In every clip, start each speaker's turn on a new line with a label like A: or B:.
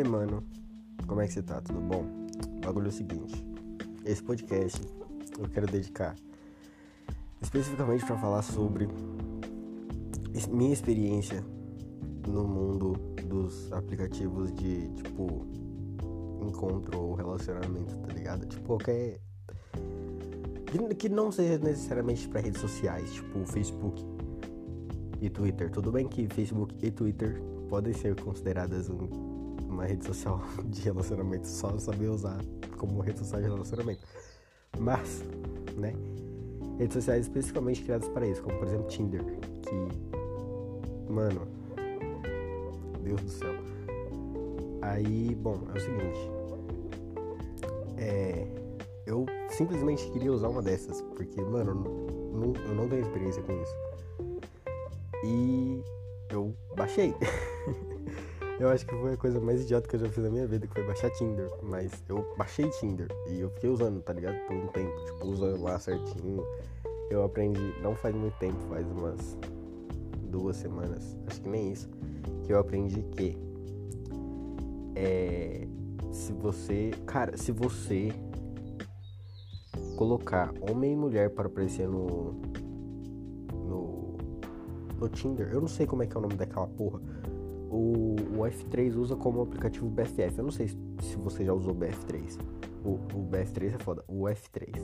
A: aí, mano? Como é que você tá? Tudo bom? O bagulho é o seguinte: esse podcast eu quero dedicar especificamente para falar sobre minha experiência no mundo dos aplicativos de tipo encontro ou relacionamento, tá ligado? Tipo, qualquer. Que não seja necessariamente para redes sociais, tipo Facebook e Twitter. Tudo bem que Facebook e Twitter podem ser consideradas um, uma rede social de relacionamento, só saber usar como rede social de relacionamento. Mas, né? Redes sociais especificamente criadas para isso, como por exemplo Tinder, que. Mano. Deus do céu. Aí, bom, é o seguinte. É. Eu simplesmente queria usar uma dessas, porque, mano, não, eu não tenho experiência com isso. E eu baixei. eu acho que foi a coisa mais idiota que eu já fiz na minha vida, que foi baixar Tinder. Mas eu baixei Tinder e eu fiquei usando, tá ligado? Por um tempo, tipo, usando lá certinho. Eu aprendi, não faz muito tempo, faz umas duas semanas, acho que nem isso, que eu aprendi que é, se você, cara, se você colocar homem e mulher para aparecer no no no Tinder, eu não sei como é que é o nome daquela porra. O, o F3 usa como aplicativo BFF. Eu não sei se você já usou BF3. O, o BF3 é foda. O F3.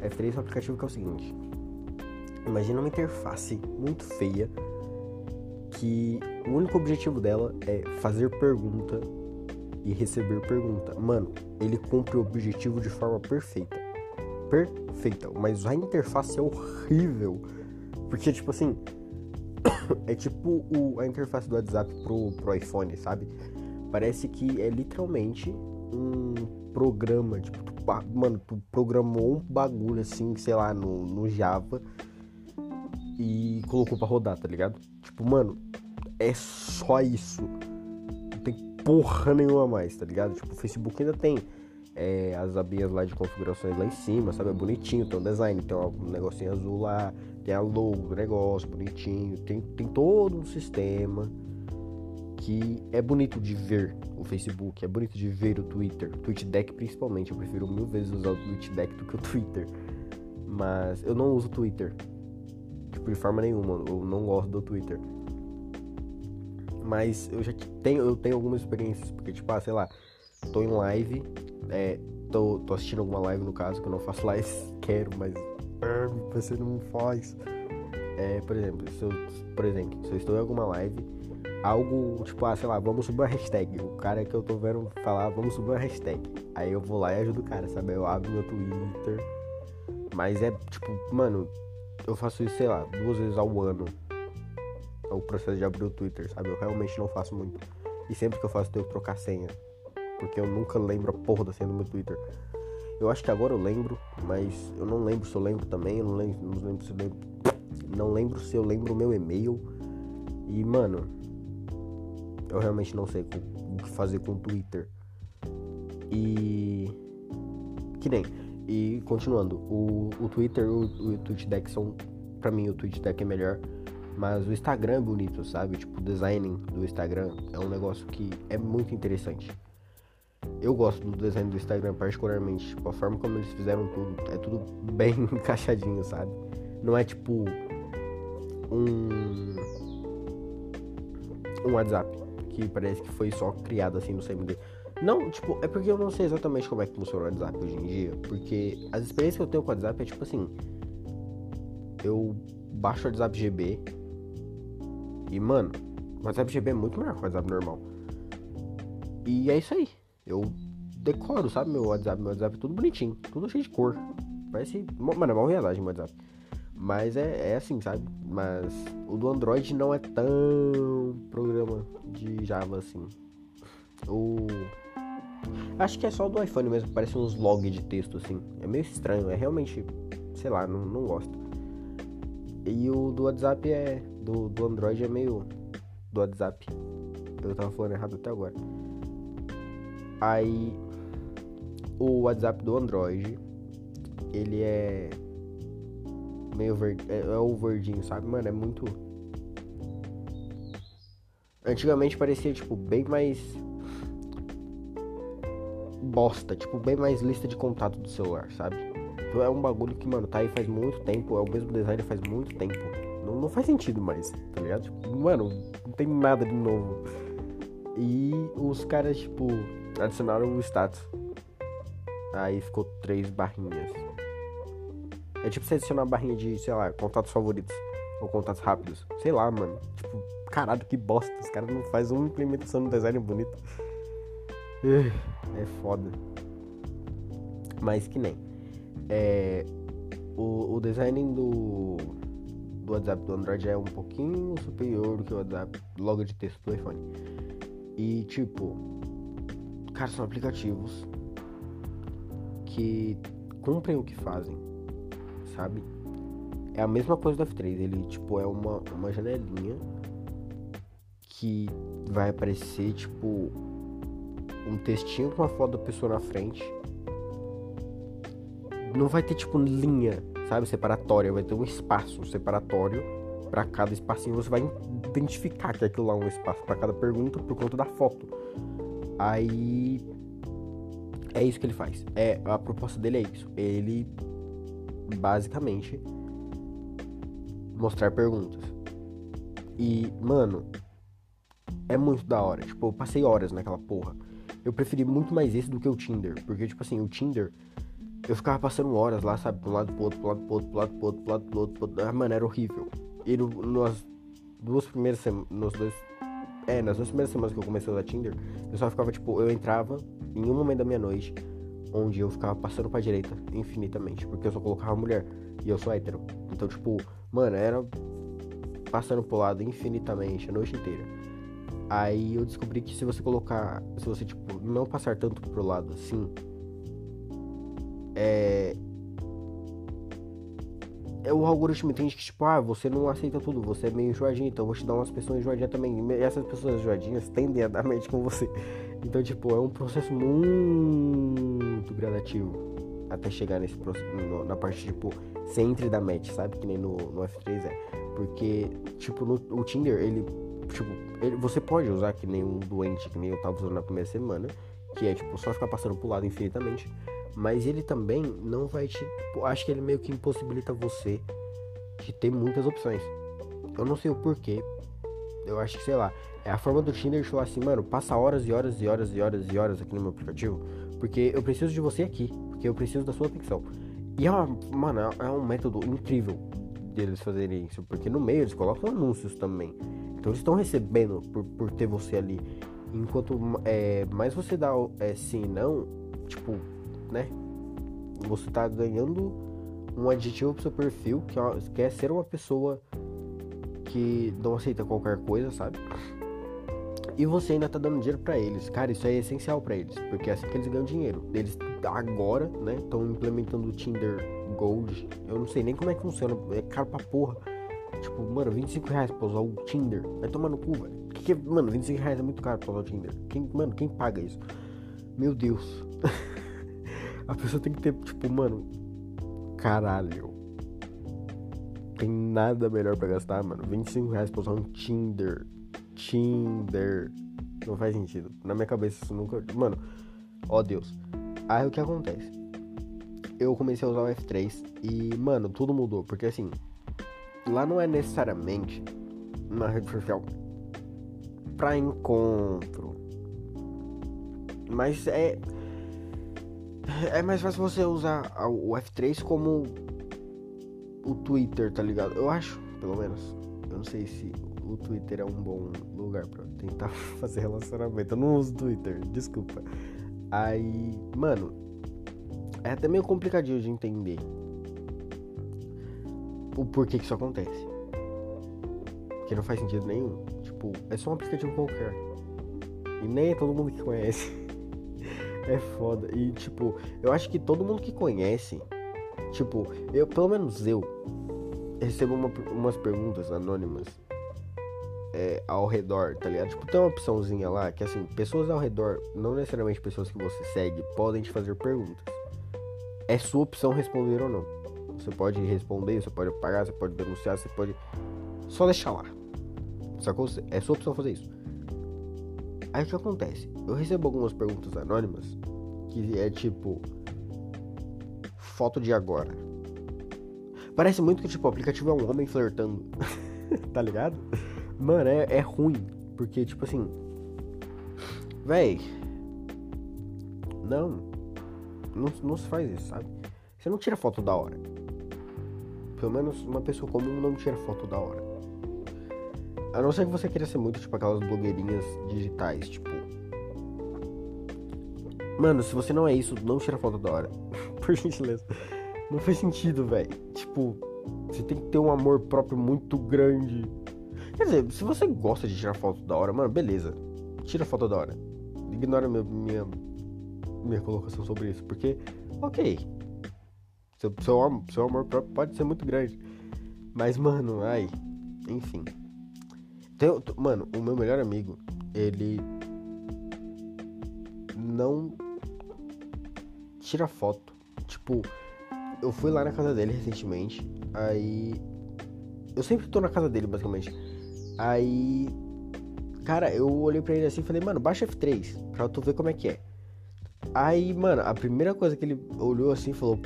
A: F3 é um aplicativo que é o seguinte. Imagina uma interface muito feia que o único objetivo dela é fazer pergunta e receber pergunta. Mano, ele cumpre o objetivo de forma perfeita. Perfeita. Mas a interface é horrível. Porque, tipo assim, é tipo o, a interface do WhatsApp pro, pro iPhone, sabe? Parece que é literalmente um programa, tipo, tu, mano, tu programou um bagulho assim, sei lá, no, no Java e colocou pra rodar, tá ligado? Tipo, mano, é só isso. Não tem porra nenhuma mais, tá ligado? Tipo, o Facebook ainda tem é, as abinhas lá de configurações lá em cima, sabe? É bonitinho, tem um design, tem um negocinho azul lá, tem a logo do negócio, bonitinho, tem, tem todo um sistema que é bonito de ver o Facebook, é bonito de ver o Twitter, o TweetDeck principalmente, eu prefiro mil vezes usar o TweetDeck do que o Twitter. Mas eu não uso o Twitter, tipo, de forma nenhuma, eu não gosto do Twitter. Mas eu já tenho, eu tenho algumas experiências, porque tipo, ah, sei lá, tô em live, é, tô, tô assistindo alguma live no caso, que eu não faço live, quero, mas ah, você não faz. É, por exemplo, se eu, por exemplo, se eu estou em alguma live, algo tipo, ah, sei lá, vamos subir uma hashtag. O cara que eu tô vendo falar, vamos subir uma hashtag. Aí eu vou lá e ajudo o cara, sabe? Eu abro meu Twitter. Mas é tipo, mano, eu faço isso, sei lá, duas vezes ao ano. O processo de abrir o Twitter, sabe? Eu realmente não faço muito. E sempre que eu faço, eu tenho que trocar senha. Porque eu nunca lembro a porra da senha do meu Twitter. Eu acho que agora eu lembro, mas eu não lembro se eu lembro também. Eu não lembro, não lembro se eu lembro. Não lembro se eu lembro o meu e-mail. E, mano, eu realmente não sei o que fazer com o Twitter. E. Que nem. E continuando, o, o Twitter, o, o TweetDeck são. Pra mim, o TweetDeck é melhor. Mas o Instagram é bonito, sabe? Tipo, o design do Instagram é um negócio que é muito interessante. Eu gosto do design do Instagram particularmente. Tipo, a forma como eles fizeram tudo. É tudo bem encaixadinho, sabe? Não é tipo. Um. Um WhatsApp. Que parece que foi só criado assim no CMD. Não, tipo, é porque eu não sei exatamente como é que funciona o WhatsApp hoje em dia. Porque as experiências que eu tenho com o WhatsApp é tipo assim. Eu baixo o WhatsApp GB. E, mano, o WhatsApp GB é muito melhor que o WhatsApp normal. E é isso aí. Eu decoro, sabe, meu WhatsApp. Meu WhatsApp é tudo bonitinho, tudo cheio de cor. Parece. Mano, é mal realidade meu WhatsApp. Mas é, é assim, sabe? Mas o do Android não é tão programa de Java assim. O. Acho que é só do iPhone mesmo, parece uns log de texto assim. É meio estranho, é realmente. Sei lá, não, não gosto. E o do WhatsApp é. Do, do Android é meio. Do WhatsApp. Eu tava falando errado até agora. Aí o WhatsApp do Android, ele é meio verde, é, é, o verdinho, sabe? Mano, é muito Antigamente parecia tipo bem mais bosta, tipo, bem mais lista de contato do celular, sabe? Então é um bagulho que, mano, tá aí faz muito tempo, é o mesmo design faz muito tempo. Não, não faz sentido mais, tá ligado? Tipo, mano, não tem nada de novo. E os caras, tipo, adicionaram o status. Aí ficou três barrinhas. É tipo você adicionar uma barrinha de, sei lá, contatos favoritos. Ou contatos rápidos. Sei lá, mano. Tipo, caralho, que bosta. Os caras não fazem uma implementação no design bonito. É foda. Mas que nem. É, o, o design do, do WhatsApp do Android é um pouquinho superior do que o WhatsApp logo de texto do iPhone. E tipo, cara, são aplicativos que cumprem o que fazem, sabe? É a mesma coisa do F3, ele tipo é uma, uma janelinha que vai aparecer tipo um textinho com uma foto da pessoa na frente. Não vai ter tipo linha, sabe, separatória, vai ter um espaço separatório para cada espacinho. Você vai identificar que aquilo lá é um espaço para cada pergunta por conta da foto. Aí é isso que ele faz. É a proposta dele é isso. Ele basicamente mostrar perguntas. E, mano, é muito da hora. Tipo, eu passei horas naquela porra. Eu preferi muito mais esse do que o Tinder. Porque, tipo assim, o Tinder, eu ficava passando horas lá, sabe? Pro lado pro outro, pro lado pro outro, pro lado pro outro, pro lado pro outro. Pro outro. Ah, mano, era horrível. E no, nas duas primeiras semanas. Nos dois. É, nas duas primeiras semanas que eu comecei a usar Tinder, eu só ficava, tipo, eu entrava em um momento da minha noite, onde eu ficava passando pra direita infinitamente, porque eu só colocava mulher. E eu sou hétero. Então, tipo, mano, era passando pro lado infinitamente a noite inteira. Aí eu descobri que se você colocar, se você tipo não passar tanto pro lado assim, é, é o algoritmo entende que tipo, ah, você não aceita tudo, você é meio enjoadinho, então vou te dar umas pessoas enjoadinhas também. E essas pessoas enjoadinhas tendem a dar mente com você. Então, tipo, é um processo muito gradativo até chegar nesse no, na parte, tipo, centro da match, sabe? Que nem no, no F3 é. Porque, tipo, no, o Tinder, ele tipo, ele, você pode usar que nem um doente, que nem eu tava usando na primeira semana, que é tipo só ficar passando pro lado infinitamente. Mas ele também não vai te. Acho que ele meio que impossibilita você de ter muitas opções. Eu não sei o porquê. Eu acho que, sei lá, é a forma do Tinder de falar assim, mano, passa horas e horas e horas e horas e horas aqui no meu aplicativo. Porque eu preciso de você aqui. Porque eu preciso da sua atenção. E é uma, mano, é um método incrível deles fazerem isso. Porque no meio eles colocam anúncios também. Então eles estão recebendo por, por ter você ali. Enquanto é, mais você dá é, sim e não, tipo, né? Você tá ganhando um adjetivo pro seu perfil, que é, que é ser uma pessoa que não aceita qualquer coisa, sabe? E você ainda tá dando dinheiro para eles. Cara, isso é essencial para eles, porque é assim que eles ganham dinheiro. Eles agora, né, estão implementando o Tinder Gold. Eu não sei nem como é que funciona, é caro pra porra. Tipo, mano, 25 reais pra usar o Tinder. Vai tomar no cu, velho. Que que é, mano, 25 reais é muito caro pra usar o Tinder. Quem, mano, quem paga isso? Meu Deus. a pessoa tem que ter, tipo, mano. Caralho. Tem nada melhor pra gastar, mano. 25 reais pra usar um Tinder. Tinder. Não faz sentido. Na minha cabeça isso nunca. Mano, ó Deus. Aí o que acontece? Eu comecei a usar o F3 e, mano, tudo mudou. Porque assim, lá não é necessariamente uma rede social para encontro. Mas é é mais fácil você usar o F3 como o Twitter, tá ligado? Eu acho, pelo menos. Eu não sei se o Twitter é um bom lugar para tentar fazer relacionamento. Eu não uso Twitter, desculpa. Aí, mano, é até meio complicadinho de entender o porquê que isso acontece. Que não faz sentido nenhum. Tipo, é só um aplicativo qualquer. E nem é todo mundo que conhece. é foda. E tipo, eu acho que todo mundo que conhece, tipo, eu, pelo menos eu, recebo uma, umas perguntas anônimas é, ao redor, tá ligado? Tipo, tem uma opçãozinha lá que assim, pessoas ao redor, não necessariamente pessoas que você segue, podem te fazer perguntas. É sua opção responder ou não. Você pode responder, você pode apagar, você pode denunciar, você pode. Só deixar lá. Sacou? É sua opção fazer isso. Aí o que acontece? Eu recebo algumas perguntas anônimas que é tipo foto de agora. Parece muito que tipo o aplicativo é um homem flertando. tá ligado? Mano, é, é ruim, porque tipo assim, véi, não, não, não se faz isso, sabe? Você não tira foto da hora. Pelo menos uma pessoa comum não tira foto da hora. A não ser que você queira ser muito tipo aquelas blogueirinhas digitais, tipo. Mano, se você não é isso, não tira foto da hora. Por gentileza. Não faz sentido, velho. Tipo, você tem que ter um amor próprio muito grande. Quer dizer, se você gosta de tirar foto da hora, mano, beleza. Tira foto da hora. Ignora minha, minha, minha colocação sobre isso. Porque, ok. Seu, seu, seu amor próprio pode ser muito grande. Mas, mano, ai. Enfim. Tem, mano, o meu melhor amigo, ele não tira foto. Tipo, eu fui lá na casa dele recentemente, aí eu sempre tô na casa dele, basicamente. Aí, cara, eu olhei pra ele assim e falei, mano, baixa F3 pra tu ver como é que é. Aí, mano, a primeira coisa que ele olhou assim e falou,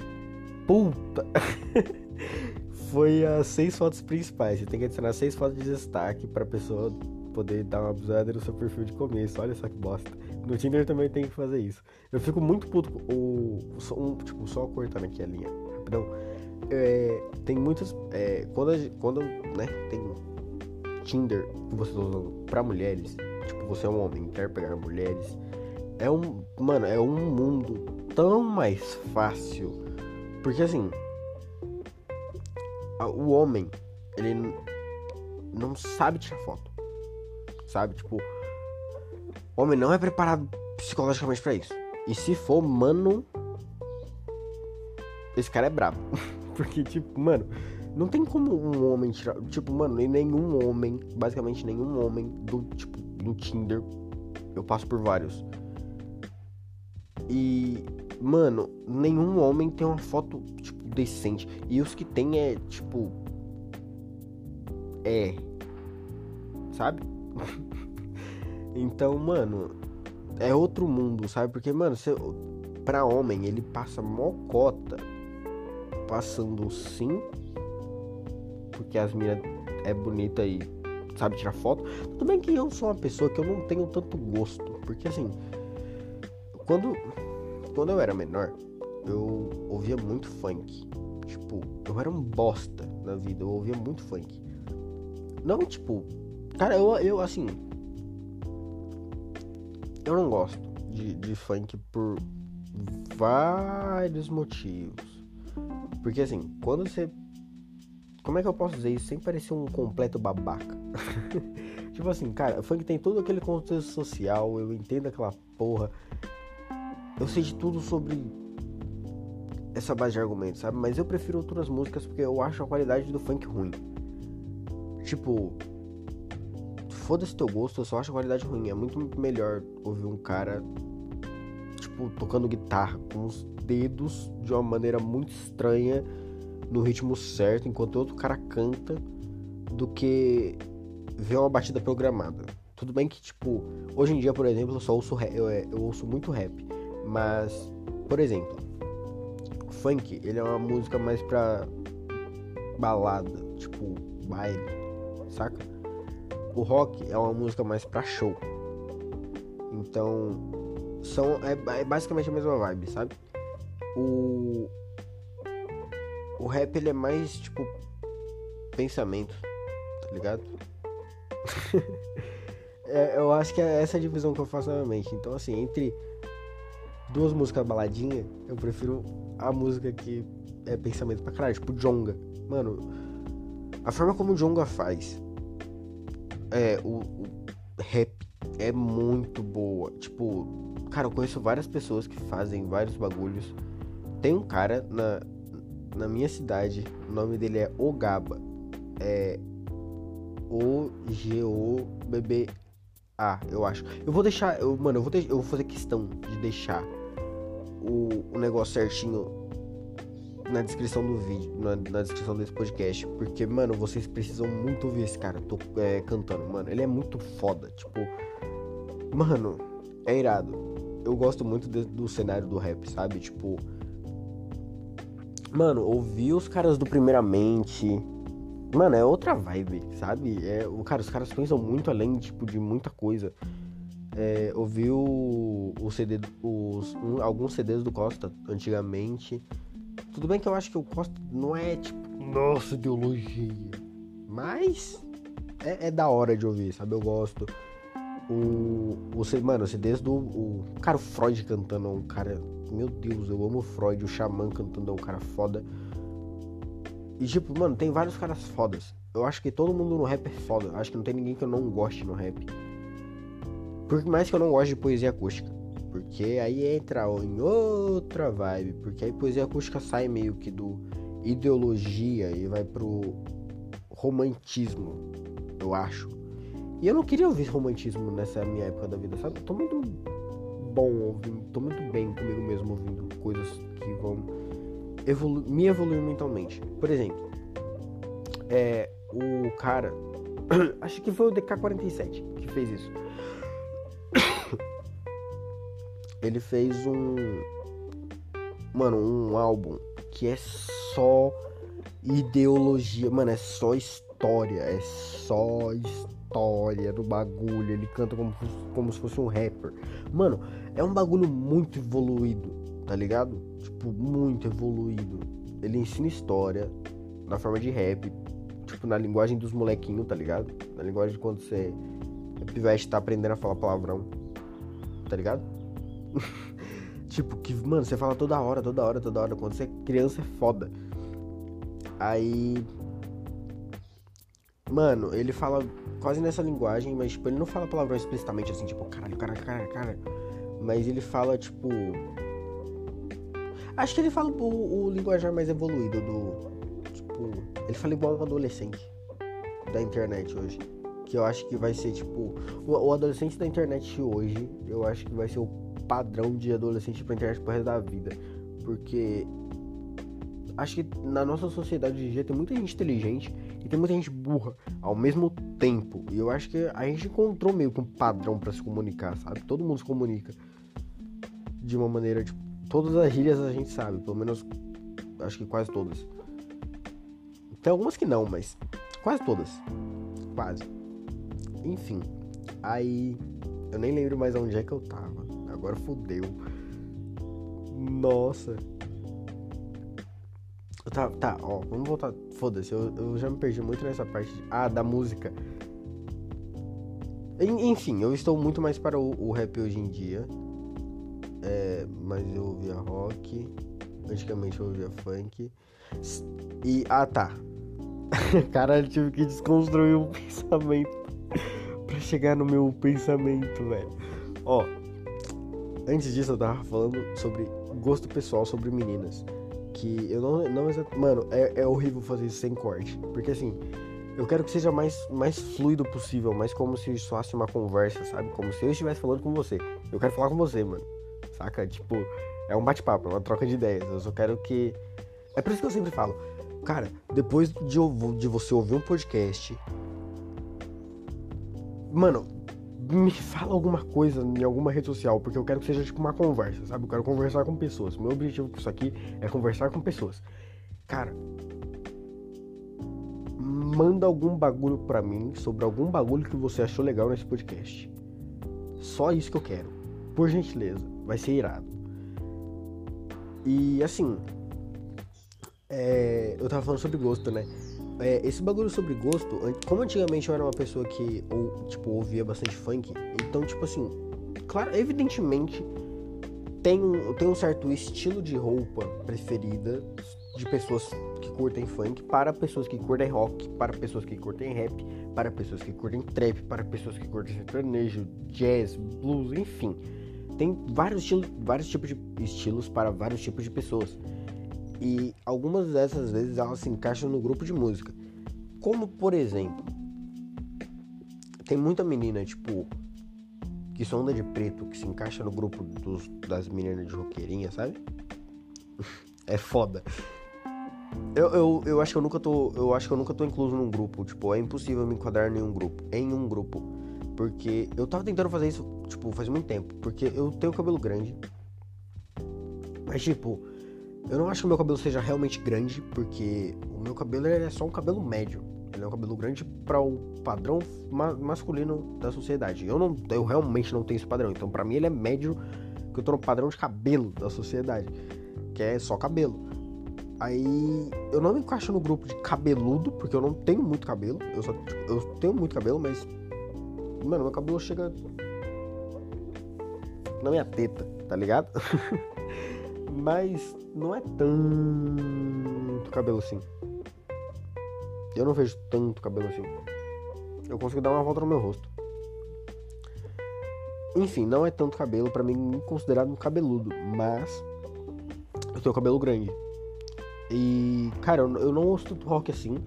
A: puta. foi as seis fotos principais. Você tem que adicionar seis fotos de destaque pra pessoa poder dar uma abusada no seu perfil de começo. Olha só que bosta. No Tinder também tem que fazer isso. Eu fico muito puto com o. Um, tipo, só cortando aqui a linha. Rapidão. É, tem muitas. É, quando, quando né, tem Tinder que você tá usando pra mulheres, tipo, você é um homem, quer pegar mulheres. É um. Mano, é um mundo tão mais fácil. Porque assim, o homem, ele não sabe tirar foto. Sabe? Tipo, o homem não é preparado psicologicamente para isso. E se for, mano, esse cara é brabo. Porque, tipo, mano, não tem como um homem tirar. Tipo, mano, nenhum homem, basicamente nenhum homem do, tipo, do Tinder. Eu passo por vários. E, mano, nenhum homem tem uma foto, tipo, decente. E os que tem é tipo. É. Sabe? então, mano. É outro mundo, sabe? Porque, mano, você, pra homem, ele passa mocota passando sim. Porque as minas é bonita e sabe tirar foto. Tudo bem que eu sou uma pessoa que eu não tenho tanto gosto. Porque assim. Quando. Quando eu era menor, eu ouvia muito funk. Tipo, eu era um bosta na vida, eu ouvia muito funk. Não, tipo, cara, eu, eu assim. Eu não gosto de, de funk por vários motivos. Porque assim, quando você. Como é que eu posso dizer isso sem parecer um completo babaca? tipo assim, cara, funk tem todo aquele contexto social, eu entendo aquela porra. Eu sei de tudo sobre essa base de argumentos, sabe? Mas eu prefiro outras músicas porque eu acho a qualidade do funk ruim. Tipo, foda-se teu gosto, eu só acho a qualidade ruim. É muito melhor ouvir um cara, tipo, tocando guitarra com os dedos de uma maneira muito estranha, no ritmo certo, enquanto outro cara canta, do que ver uma batida programada. Tudo bem que, tipo, hoje em dia, por exemplo, eu só ouço rap, eu, eu ouço muito rap, mas, por exemplo, funk, ele é uma música mais pra balada, tipo baile, saca? O rock é uma música mais pra show. Então, são é, é basicamente a mesma vibe, sabe? O o rap ele é mais tipo pensamento, tá ligado? é, eu acho que é essa divisão que eu faço na mente. Então, assim, entre duas músicas baladinha, eu prefiro a música que é pensamento pra caralho, tipo Jonga. Mano, a forma como o Jonga faz é o, o rap é muito boa. Tipo, cara, eu conheço várias pessoas que fazem vários bagulhos. Tem um cara na, na minha cidade, o nome dele é Ogaba. É O-G-O-B-B-A, eu acho. Eu vou deixar, eu, mano, eu vou, eu vou fazer questão de deixar o, o negócio certinho na descrição do vídeo, na, na, descrição desse podcast. Porque, mano, vocês precisam muito ouvir esse cara tô, é, cantando, mano. Ele é muito foda. Tipo, mano, é irado. eu gosto muito de, do cenário do rap, sabe? Tipo. Mano, ouvir os caras do Primeiramente. Mano, é outra vibe, sabe? É, cara, os caras pensam muito além, tipo, de muita coisa. É, ouvi o, o CD, os, um, alguns CDs do Costa antigamente. Tudo bem que eu acho que o Costa não é tipo, nossa ideologia. Mas é, é da hora de ouvir, sabe? Eu gosto. O, o mano, os CDs do. O, cara, o Freud cantando é um cara. Meu Deus, eu amo o Freud. O Xamã cantando é um cara foda. E tipo, mano, tem vários caras fodas. Eu acho que todo mundo no rap é foda. Acho que não tem ninguém que eu não goste no rap. Por mais que eu não goste de poesia acústica. Porque aí entra em outra vibe. Porque aí poesia acústica sai meio que do ideologia e vai pro romantismo, eu acho. E eu não queria ouvir romantismo nessa minha época da vida, sabe? Eu tô muito bom ouvindo, tô muito bem comigo mesmo ouvindo coisas que vão evolu me evoluir mentalmente. Por exemplo, é, o cara, acho que foi o DK47 que fez isso. Ele fez um, mano, um álbum que é só ideologia, mano, é só história, é só história do bagulho. Ele canta como, como se fosse um rapper. Mano, é um bagulho muito evoluído, tá ligado? Tipo, muito evoluído. Ele ensina história na forma de rap, tipo, na linguagem dos molequinhos, tá ligado? Na linguagem de quando você é pivete tá aprendendo a falar palavrão, tá ligado? tipo, que, mano, você fala toda hora, toda hora, toda hora. Quando você é criança é foda. Aí. Mano, ele fala quase nessa linguagem, mas tipo, ele não fala palavrão explicitamente assim, tipo, caralho, caralho, caralho, caralho. Mas ele fala, tipo. Acho que ele fala o, o linguajar mais evoluído do. Tipo. Ele fala igual um adolescente da internet hoje. Que eu acho que vai ser, tipo. O, o adolescente da internet hoje, eu acho que vai ser o padrão de adolescente pra internet pro resto da vida. Porque acho que na nossa sociedade hoje dia tem muita gente inteligente e tem muita gente burra ao mesmo tempo. E eu acho que a gente encontrou meio que um padrão para se comunicar, sabe? Todo mundo se comunica de uma maneira, tipo, todas as gírias a gente sabe, pelo menos acho que quase todas. Tem algumas que não, mas quase todas. Quase. Enfim. Aí eu nem lembro mais onde é que eu tava. Agora fodeu. Nossa. Tá, tá, ó, vamos voltar. Foda-se, eu, eu já me perdi muito nessa parte. De, ah, da música. Enfim, eu estou muito mais para o, o rap hoje em dia. É, mas eu ouvia rock. Antigamente eu ouvia funk. E. Ah, tá. Caralho, tive que desconstruir um pensamento para chegar no meu pensamento, velho. Ó, antes disso eu tava falando sobre gosto pessoal sobre meninas que eu não. não mano, é, é horrível fazer isso sem corte. Porque assim, eu quero que seja mais, mais fluido possível, mais como se fosse uma conversa, sabe? Como se eu estivesse falando com você. Eu quero falar com você, mano. Saca? Tipo, é um bate-papo, é uma troca de ideias. Eu só quero que. É por isso que eu sempre falo, cara, depois de, de você ouvir um podcast. Mano, me fala alguma coisa em alguma rede social, porque eu quero que seja tipo uma conversa, sabe? Eu quero conversar com pessoas. Meu objetivo com isso aqui é conversar com pessoas. Cara, manda algum bagulho pra mim sobre algum bagulho que você achou legal nesse podcast. Só isso que eu quero. Por gentileza, vai ser irado. E assim, é, eu tava falando sobre gosto, né? é, esse bagulho sobre gosto, como antigamente eu era uma pessoa que ou, tipo, ouvia bastante funk, então, tipo assim, claro, evidentemente tem um, tem um certo estilo de roupa preferida de pessoas que curtem funk para pessoas que curtem rock, para pessoas que curtem rap, para pessoas que curtem trap, para pessoas que curtem sertanejo, jazz, blues, enfim. Tem vários, estilos, vários tipos de estilos para vários tipos de pessoas. E algumas dessas vezes elas se encaixam no grupo de música. Como por exemplo, tem muita menina, tipo, que só anda de preto, que se encaixa no grupo dos, das meninas de roqueirinha, sabe? é foda. Eu, eu, eu acho que eu nunca tô. Eu acho que eu nunca tô incluso num grupo. Tipo, é impossível me enquadrar em nenhum grupo. Em um grupo. Porque eu tava tentando fazer isso, tipo, faz muito tempo. Porque eu tenho cabelo grande. Mas, tipo, eu não acho que o meu cabelo seja realmente grande. Porque o meu cabelo é só um cabelo médio. Ele é um cabelo grande para o padrão ma masculino da sociedade. Eu não, eu realmente não tenho esse padrão. Então, para mim, ele é médio, que eu tô no padrão de cabelo da sociedade, que é só cabelo. Aí eu não me encaixo no grupo de cabeludo, porque eu não tenho muito cabelo. Eu só eu tenho muito cabelo, mas mano, meu cabelo chega na minha teta, tá ligado? mas não é tanto cabelo assim. Eu não vejo tanto cabelo assim. Eu consigo dar uma volta no meu rosto. Enfim, não é tanto cabelo para mim considerado um cabeludo, mas eu tenho cabelo grande. E, cara, eu, não ouço tanto rock assim.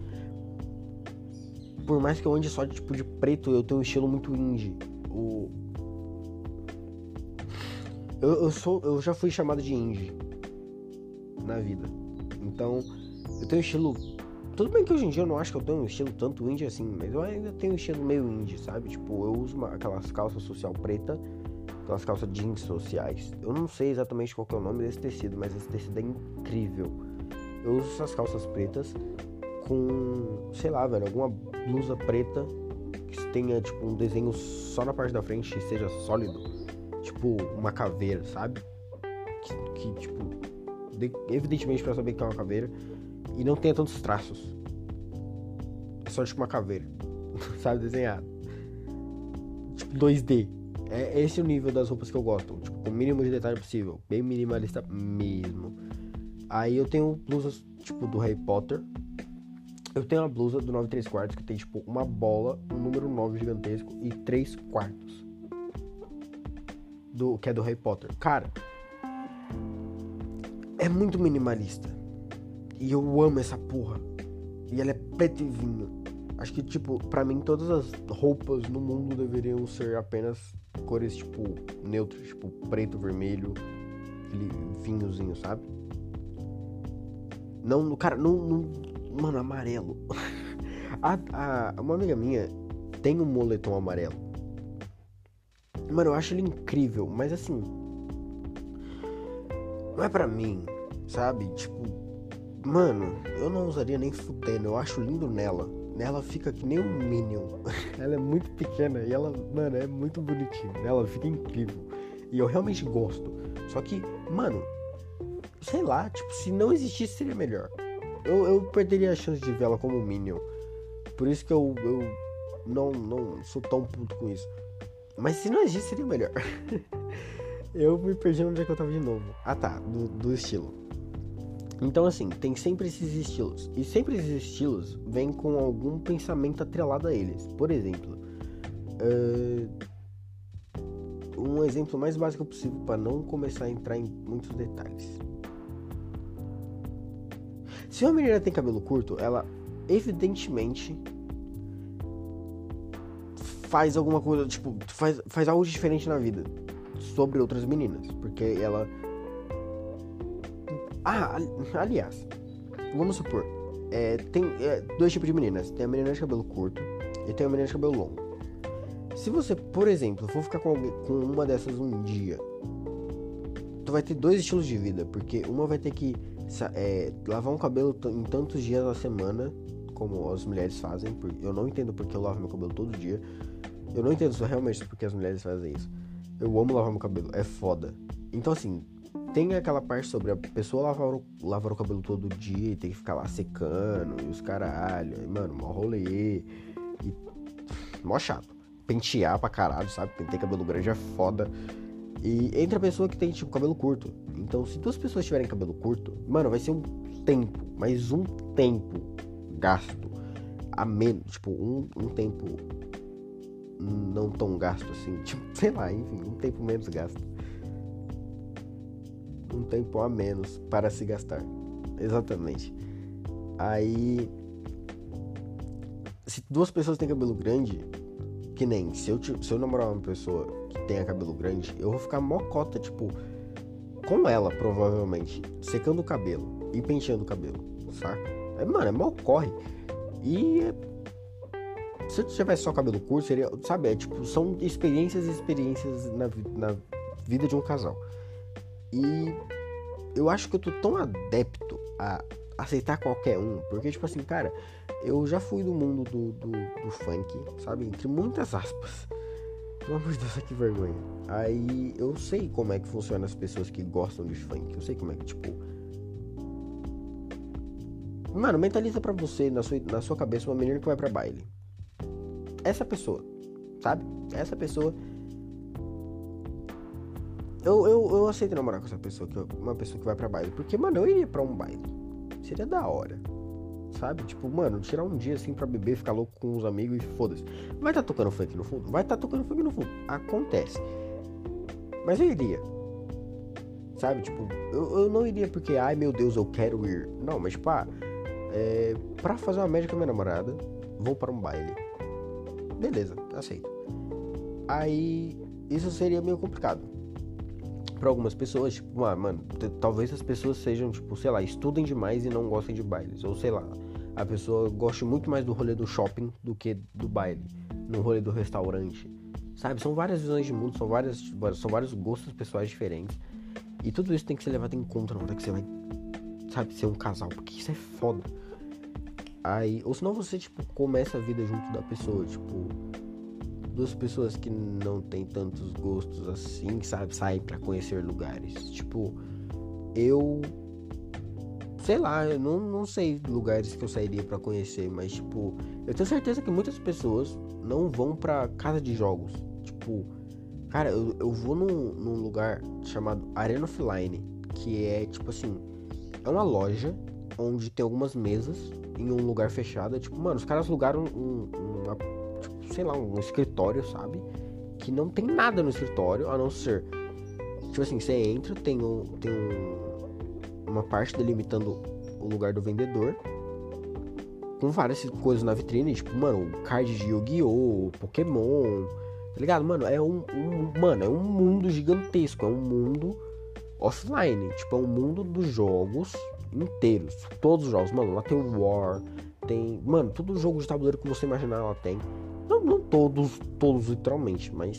A: Por mais que eu ande só de tipo de preto, eu tenho um estilo muito indie. O... Eu, eu, sou, eu já fui chamado de indie na vida. Então, eu tenho um estilo. Tudo bem que hoje em dia eu não acho que eu tenho um estilo tanto indie assim, mas eu ainda tenho um estilo meio indie, sabe? Tipo, eu uso uma, aquelas calças social preta, aquelas calças jeans sociais. Eu não sei exatamente qual é o nome desse tecido, mas esse tecido é incrível eu uso essas calças pretas com, sei lá, velho, alguma blusa preta que tenha, tipo, um desenho só na parte da frente e seja sólido. Tipo, uma caveira, sabe? Que, que tipo, de, evidentemente para saber que é uma caveira e não tenha tantos traços. É só, tipo, uma caveira, sabe? Desenhado. Tipo, 2D. É esse o nível das roupas que eu gosto. Tipo, com o mínimo de detalhe possível. Bem minimalista mesmo. Aí eu tenho blusas, tipo, do Harry Potter. Eu tenho uma blusa do 9 3 quartos que tem, tipo, uma bola, um número 9 gigantesco e 3 quartos. Do, que é do Harry Potter. Cara, é muito minimalista. E eu amo essa porra. E ela é preto e vinho. Acho que, tipo, pra mim todas as roupas no mundo deveriam ser apenas cores, tipo, neutras. Tipo, preto, vermelho, aquele vinhozinho, sabe? Não, cara, não. não mano, amarelo. a, a, uma amiga minha tem um moletom amarelo. Mano, eu acho ele incrível, mas assim. Não é pra mim, sabe? Tipo, mano, eu não usaria nem fudendo. Eu acho lindo nela. Nela fica que nem um Minion. ela é muito pequena e ela, mano, é muito bonitinha. Ela fica incrível. E eu realmente gosto. Só que, mano, sei lá, tipo, se não existisse seria melhor. Eu, eu perderia a chance de vê-la como Minion. Por isso que eu, eu não, não sou tão puto com isso. Mas se não existisse seria melhor. eu me perdi onde é que eu tava de novo. Ah tá, do, do estilo. Então assim, tem sempre esses estilos. E sempre esses estilos vêm com algum pensamento atrelado a eles. Por exemplo, uh, um exemplo mais básico possível para não começar a entrar em muitos detalhes. Se uma menina tem cabelo curto, ela evidentemente faz alguma coisa, tipo, faz, faz algo diferente na vida sobre outras meninas. Porque ela. Ah, aliás, vamos supor, é, tem é, dois tipos de meninas: tem a menina de cabelo curto e tem a menina de cabelo longo. Se você, por exemplo, for ficar com, alguém, com uma dessas um dia, tu vai ter dois estilos de vida, porque uma vai ter que é, lavar um cabelo em tantos dias na semana, como as mulheres fazem. Eu não entendo porque eu lavo meu cabelo todo dia. Eu não entendo realmente porque as mulheres fazem isso. Eu amo lavar meu cabelo, é foda. Então, assim, tem aquela parte sobre a pessoa lavar o, lavar o cabelo todo dia e tem que ficar lá secando e os caralho. E, mano, mó rolê. E. mó chato. Pentear pra caralho, sabe? Tem cabelo grande é foda. E entre a pessoa que tem, tipo, cabelo curto. Então, se duas pessoas tiverem cabelo curto, mano, vai ser um tempo, mais um tempo gasto a menos, tipo, um, um tempo não tão gasto assim, tipo, sei lá, enfim, um tempo menos gasto. Um tempo a menos para se gastar. Exatamente. Aí, se duas pessoas têm cabelo grande, que nem se eu, se eu namorar uma pessoa que tenha cabelo grande, eu vou ficar mocota, tipo, com ela, provavelmente, secando o cabelo e penteando o cabelo, saca? É, mano, é mal corre. E é, se eu tivesse só cabelo curto, seria, sabe, é tipo, são experiências e experiências na, na vida de um casal. E eu acho que eu tô tão adepto a aceitar qualquer um, porque, tipo assim, cara, eu já fui do mundo do, do, do funk, sabe, entre muitas aspas. Pelo amor de Deus, que vergonha. Aí eu sei como é que funciona as pessoas que gostam de funk. Eu sei como é que, tipo. Mano, mentaliza pra você, na sua, na sua cabeça, uma menina que vai pra baile. Essa pessoa, sabe? Essa pessoa. Eu, eu, eu aceito namorar com essa pessoa, que uma pessoa que vai pra baile. Porque, mano, eu iria pra um baile. Seria da hora sabe? Tipo, mano, tirar um dia assim pra beber, ficar louco com os amigos e foda-se. Vai tá tocando funk no fundo? Vai tá tocando funk no fundo. Acontece. Mas eu iria. Sabe? Tipo, eu, eu não iria porque, ai meu Deus, eu quero ir. Não, mas tipo, ah, é, pra fazer uma média com a minha namorada, vou para um baile. Beleza, aceito. Aí, isso seria meio complicado para algumas pessoas, tipo, ah, mano, talvez as pessoas sejam, tipo, sei lá, estudem demais e não gostem de bailes. Ou sei lá, a pessoa goste muito mais do rolê do shopping do que do baile, no rolê do restaurante. Sabe? São várias visões de mundo, são, várias, são vários gostos pessoais diferentes. E tudo isso tem que ser levado em conta na hora que você vai, sabe, ser um casal, porque isso é foda. Aí, ou senão você, tipo, começa a vida junto da pessoa, tipo, duas pessoas que não têm tantos gostos assim, sabe, saem para conhecer lugares. Tipo, eu sei lá, eu não, não sei lugares que eu sairia para conhecer, mas tipo, eu tenho certeza que muitas pessoas não vão para casa de jogos. Tipo, cara, eu, eu vou num, num lugar chamado Arena Offline, que é tipo assim, é uma loja onde tem algumas mesas em um lugar fechado. Tipo, mano, os caras alugaram um, uma sei lá, um escritório, sabe? Que não tem nada no escritório, a não ser. Tipo assim, você entra, tem, um, tem um, uma parte delimitando o lugar do vendedor. Com várias coisas na vitrine, tipo, mano, card de Yu-Gi-Oh!, Pokémon, tá ligado? Mano, é um, um, Mano, é um mundo gigantesco, é um mundo offline. Tipo, é um mundo dos jogos inteiros. Todos os jogos, mano, lá tem War, tem. Mano, todo jogo de tabuleiro que você imaginar lá tem. Não, não todos, todos literalmente, mas.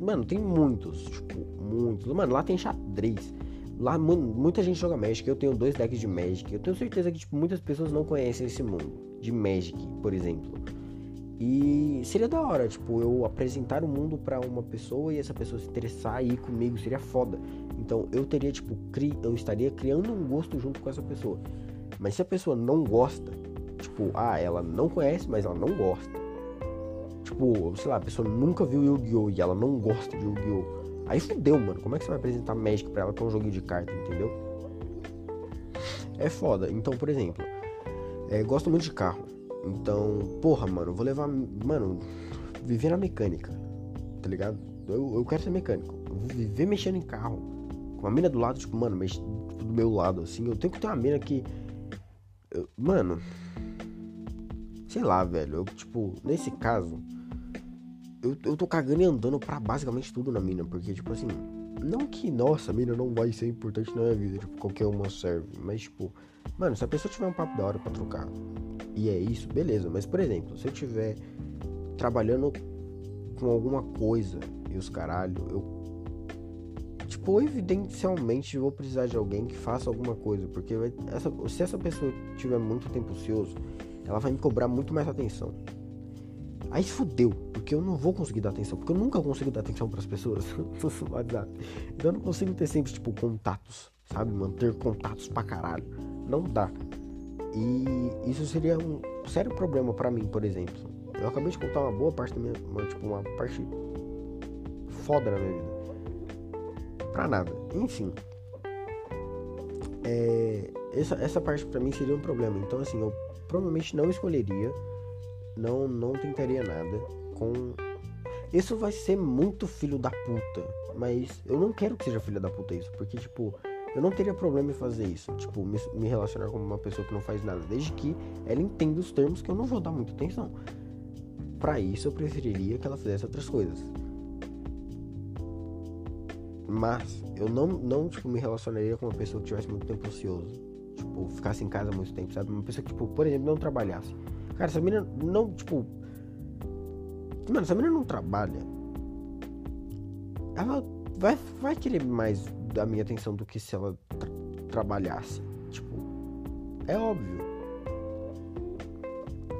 A: Mano, tem muitos, tipo, muitos. Mano, lá tem xadrez. Lá muita gente joga Magic. Eu tenho dois decks de Magic. Eu tenho certeza que tipo, muitas pessoas não conhecem esse mundo de Magic, por exemplo. E seria da hora, tipo, eu apresentar o mundo para uma pessoa e essa pessoa se interessar e ir comigo, seria foda. Então eu teria, tipo, cri... eu estaria criando um gosto junto com essa pessoa. Mas se a pessoa não gosta, tipo, ah, ela não conhece, mas ela não gosta tipo, sei lá, a pessoa nunca viu Yu-Gi-Oh! e ela não gosta de Yu-Gi-Oh! Aí fudeu, mano. Como é que você vai apresentar Magic pra ela que é um joguinho de carta, entendeu? É foda. Então, por exemplo, é, gosto muito de carro. Então, porra, mano, vou levar. Mano, viver na mecânica. Tá ligado? Eu, eu quero ser mecânico. Eu vou viver mexendo em carro. Com uma mina do lado, tipo, mano, mexe do meu lado, assim. Eu tenho que ter uma mina que. Eu, mano. Sei lá, velho. Eu, tipo, nesse caso eu, eu tô cagando e andando pra basicamente tudo na mina, porque, tipo assim, não que, nossa, a mina não vai ser importante na minha vida, tipo, qualquer uma serve, mas, tipo, mano, se a pessoa tiver um papo da hora pra trocar e é isso, beleza, mas, por exemplo, se eu tiver trabalhando com alguma coisa e os caralho, eu tipo, evidencialmente vou precisar de alguém que faça alguma coisa, porque vai, essa, se essa pessoa tiver muito tempo ocioso, ela vai me cobrar muito mais atenção. Aí fudeu, porque eu não vou conseguir dar atenção, porque eu nunca consigo dar atenção para as pessoas no WhatsApp. Então eu não consigo ter sempre, tipo, contatos, sabe? Manter contatos pra caralho. Não dá. E isso seria um sério problema para mim, por exemplo. Eu acabei de contar uma boa parte da minha, uma, tipo, uma parte foda na minha vida. Pra nada. Enfim. É, essa, essa parte para mim seria um problema. Então, assim, eu provavelmente não escolheria não não tentaria nada com isso vai ser muito filho da puta, mas eu não quero que seja filho da puta isso, porque tipo, eu não teria problema em fazer isso, tipo, me, me relacionar com uma pessoa que não faz nada, desde que ela entenda os termos que eu não vou dar muita atenção. Para isso eu preferiria que ela fizesse outras coisas. Mas eu não, não tipo, me relacionaria com uma pessoa que tivesse muito tempo ocioso. Tipo, ficasse em casa muito tempo, sabe? Uma pessoa que, tipo, por exemplo, não trabalhasse. Cara, essa mina não, tipo. Mano, se a menina não trabalha, ela vai, vai querer mais da minha atenção do que se ela tra trabalhasse. Tipo, é óbvio.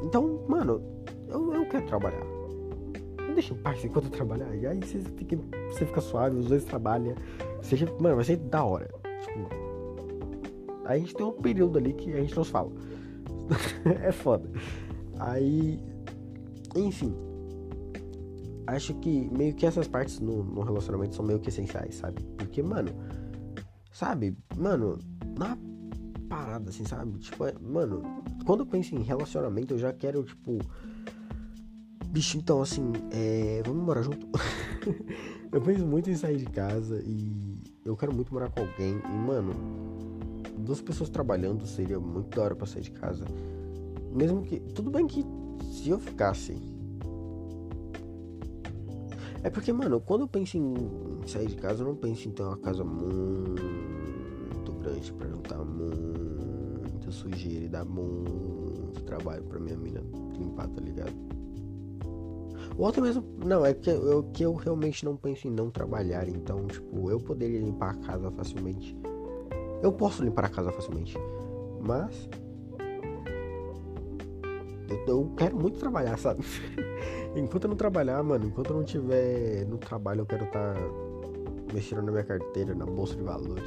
A: Então, mano, eu, eu quero trabalhar. Me deixa em paz enquanto eu trabalhar. E aí você fica, você fica suave, os dois trabalham. Seja, mano, vai ser da hora. Tipo, a gente tem um período ali que a gente não se fala. é foda. Aí, enfim. Acho que meio que essas partes no, no, relacionamento são meio que essenciais, sabe? Porque, mano, sabe? Mano, na parada, assim, sabe? Tipo, é, mano, quando eu penso em relacionamento, eu já quero, tipo. Bicho, então, assim, é, vamos morar junto. eu penso muito em sair de casa e eu quero muito morar com alguém. E, mano, duas pessoas trabalhando seria muito da hora pra sair de casa. Mesmo que. Tudo bem que se eu ficasse. É porque, mano, quando eu penso em sair de casa, eu não penso em ter uma casa muito grande pra juntar muita sujeira e dar muito trabalho pra minha mina limpar, tá ligado? Ou até mesmo. Não, é que eu, que eu realmente não penso em não trabalhar. Então, tipo, eu poderia limpar a casa facilmente. Eu posso limpar a casa facilmente. Mas eu quero muito trabalhar, sabe? enquanto eu não trabalhar, mano, enquanto eu não tiver no trabalho, eu quero estar tá mexendo na minha carteira, na bolsa de valores.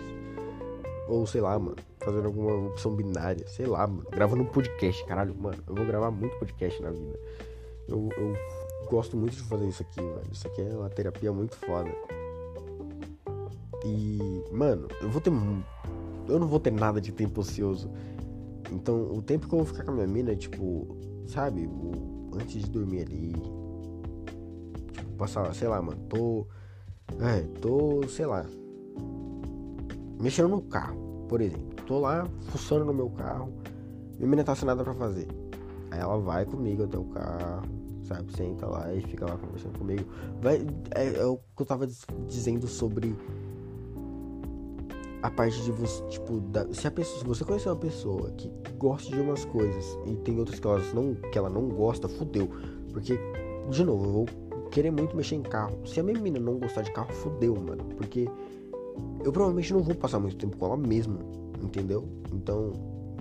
A: Ou sei lá, mano, fazendo alguma opção binária, sei lá, mano, gravando um podcast, caralho, mano, eu vou gravar muito podcast na vida. Eu, eu gosto muito de fazer isso aqui, velho. Isso aqui é uma terapia muito foda. E, mano, eu vou ter. Eu não vou ter nada de tempo ocioso. Então, o tempo que eu vou ficar com a minha mina é tipo sabe? O, antes de dormir ali. Tipo, passar, sei lá, mano, tô. É, tô, sei lá. Mexendo no carro, por exemplo. Tô lá, fuçando no meu carro. Minha menina tá sem nada pra fazer. Aí ela vai comigo até o carro, sabe? Senta lá e fica lá conversando comigo. Vai, é, é o que eu tava dizendo sobre a parte de você, tipo, da, se a pessoa, se você conhecer uma pessoa que gosta de umas coisas e tem outras que, não, que ela não gosta, fudeu. Porque, de novo, eu vou querer muito mexer em carro. Se a minha menina não gostar de carro, fudeu, mano. Porque eu provavelmente não vou passar muito tempo com ela mesmo, entendeu? Então,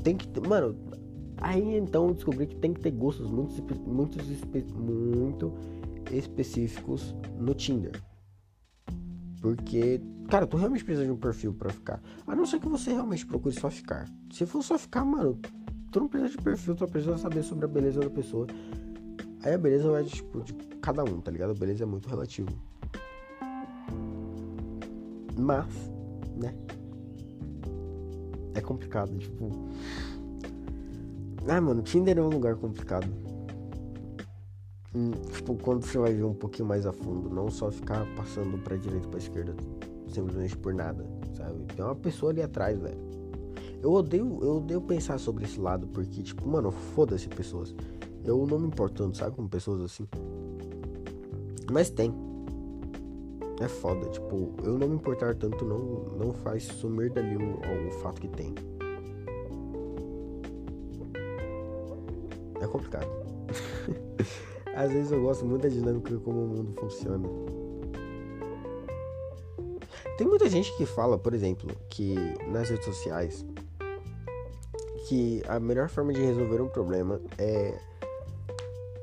A: tem que. Mano, aí então eu descobri que tem que ter gostos muito, muito, muito específicos no Tinder. Porque, cara, tu realmente precisa de um perfil para ficar. A não ser que você realmente procure só ficar. Se for só ficar, mano, tu não precisa de perfil, tu precisa saber sobre a beleza da pessoa. Aí a beleza vai, tipo, de cada um, tá ligado? A beleza é muito relativo. Mas, né? É complicado, tipo. Ah, mano, Tinder é um lugar complicado. Tipo, quando você vai ver um pouquinho mais a fundo, não só ficar passando pra direita pra esquerda simplesmente por nada, sabe? Tem uma pessoa ali atrás, velho. Eu odeio, eu odeio pensar sobre esse lado, porque, tipo, mano, foda-se pessoas. Eu não me importando, sabe, com pessoas assim. Mas tem. É foda, tipo, eu não me importar tanto não, não faz sumir dali o, o fato que tem. É complicado. Às vezes eu gosto muito da dinâmica como o mundo funciona. Tem muita gente que fala, por exemplo, que nas redes sociais que a melhor forma de resolver um problema é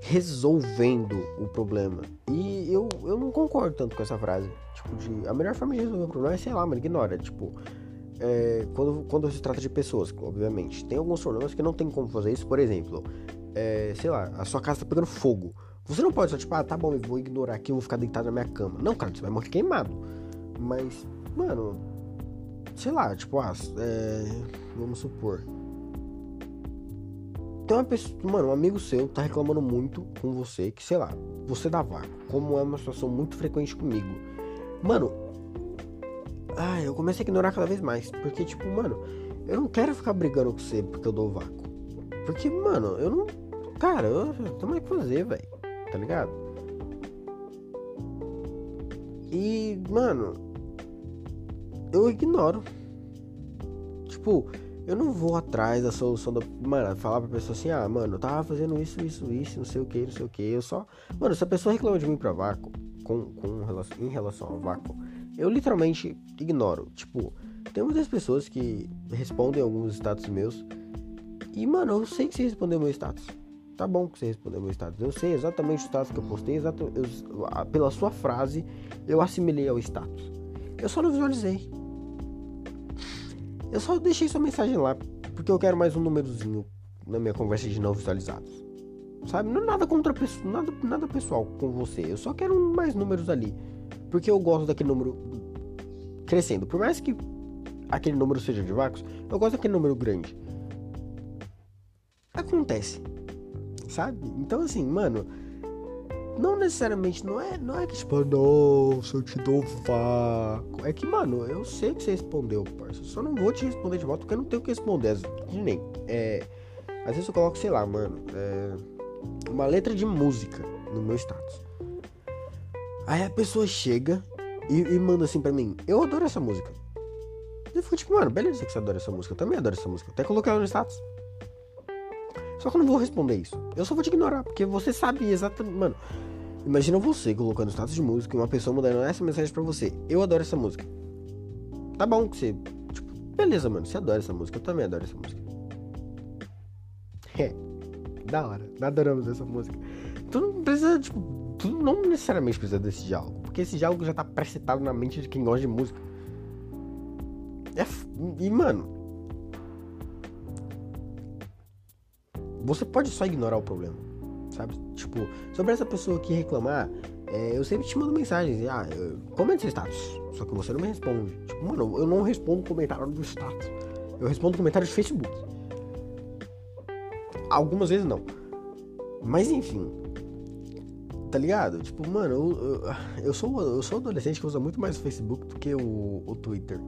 A: resolvendo o problema. E eu, eu não concordo tanto com essa frase. Tipo, de a melhor forma de resolver um problema é, sei lá, mano, ignora. Tipo, é, quando, quando se trata de pessoas, obviamente. Tem alguns problemas que não tem como fazer isso. Por exemplo, é, sei lá, a sua casa tá pegando fogo. Você não pode só, tipo, ah, tá bom, eu vou ignorar aqui, eu vou ficar deitado na minha cama. Não, cara, você vai morrer queimado. Mas, mano, sei lá, tipo, ah, é, vamos supor. Tem uma pessoa, mano, um amigo seu tá reclamando muito com você, que sei lá, você dá vácuo, como é uma situação muito frequente comigo. Mano, ah, eu comecei a ignorar cada vez mais, porque, tipo, mano, eu não quero ficar brigando com você porque eu dou vácuo. Porque, mano, eu não. Cara, eu tenho mais que fazer, velho. Tá ligado? E, mano, eu ignoro. Tipo, eu não vou atrás da solução da. Mano, falar pra pessoa assim, ah, mano, eu tava fazendo isso, isso, isso, não sei o que, não sei o que. Eu só. Mano, se a pessoa reclama de mim pra vácuo, com, com em relação ao vácuo, eu literalmente ignoro. Tipo, tem muitas pessoas que respondem alguns status meus. E, mano, eu sei que você respondeu meu status. Tá bom que você respondeu meu status. Eu sei exatamente o status que eu postei, exato, eu, pela sua frase, eu assimilei ao status. Eu só não visualizei. Eu só deixei sua mensagem lá, porque eu quero mais um númerozinho na minha conversa de não visualizados. Sabe? Não é nada contra nada, nada pessoal com você. Eu só quero mais números ali. Porque eu gosto daquele número crescendo. Por mais que aquele número seja de vácuos, eu gosto daquele número grande. Acontece. Sabe? Então assim, mano, não necessariamente, não é, não é que tipo, nossa, eu te dou vácuo. É que, mano, eu sei que você respondeu, parça. Só não vou te responder de volta porque eu não tenho o que responder. Nem. É, às vezes eu coloco, sei lá, mano, é, uma letra de música no meu status. Aí a pessoa chega e, e manda assim pra mim: Eu adoro essa música. Eu fico tipo, mano, beleza que você adora essa música. Eu também adoro essa música. Até coloquei ela no status. Só que eu não vou responder isso. Eu só vou te ignorar, porque você sabe exatamente. Mano, imagina você colocando status de música e uma pessoa mandando essa mensagem pra você. Eu adoro essa música. Tá bom que você. Tipo, beleza, mano. Você adora essa música. Eu também adoro essa música. É. Da hora. Adoramos essa música. Tu não precisa, tipo. Tu não necessariamente precisa desse diálogo. Porque esse diálogo já tá precitado na mente de quem gosta de música. É, e, mano, você pode só ignorar o problema, sabe? Tipo, sobre essa pessoa que reclamar, é, eu sempre te mando mensagens, ah, comenta seu status, só que você não me responde. Tipo, mano, eu não respondo comentário do status, eu respondo comentário de Facebook. Algumas vezes não. Mas enfim, tá ligado? Tipo, mano, eu, eu, eu, sou, eu sou adolescente que usa muito mais o Facebook do que o, o Twitter.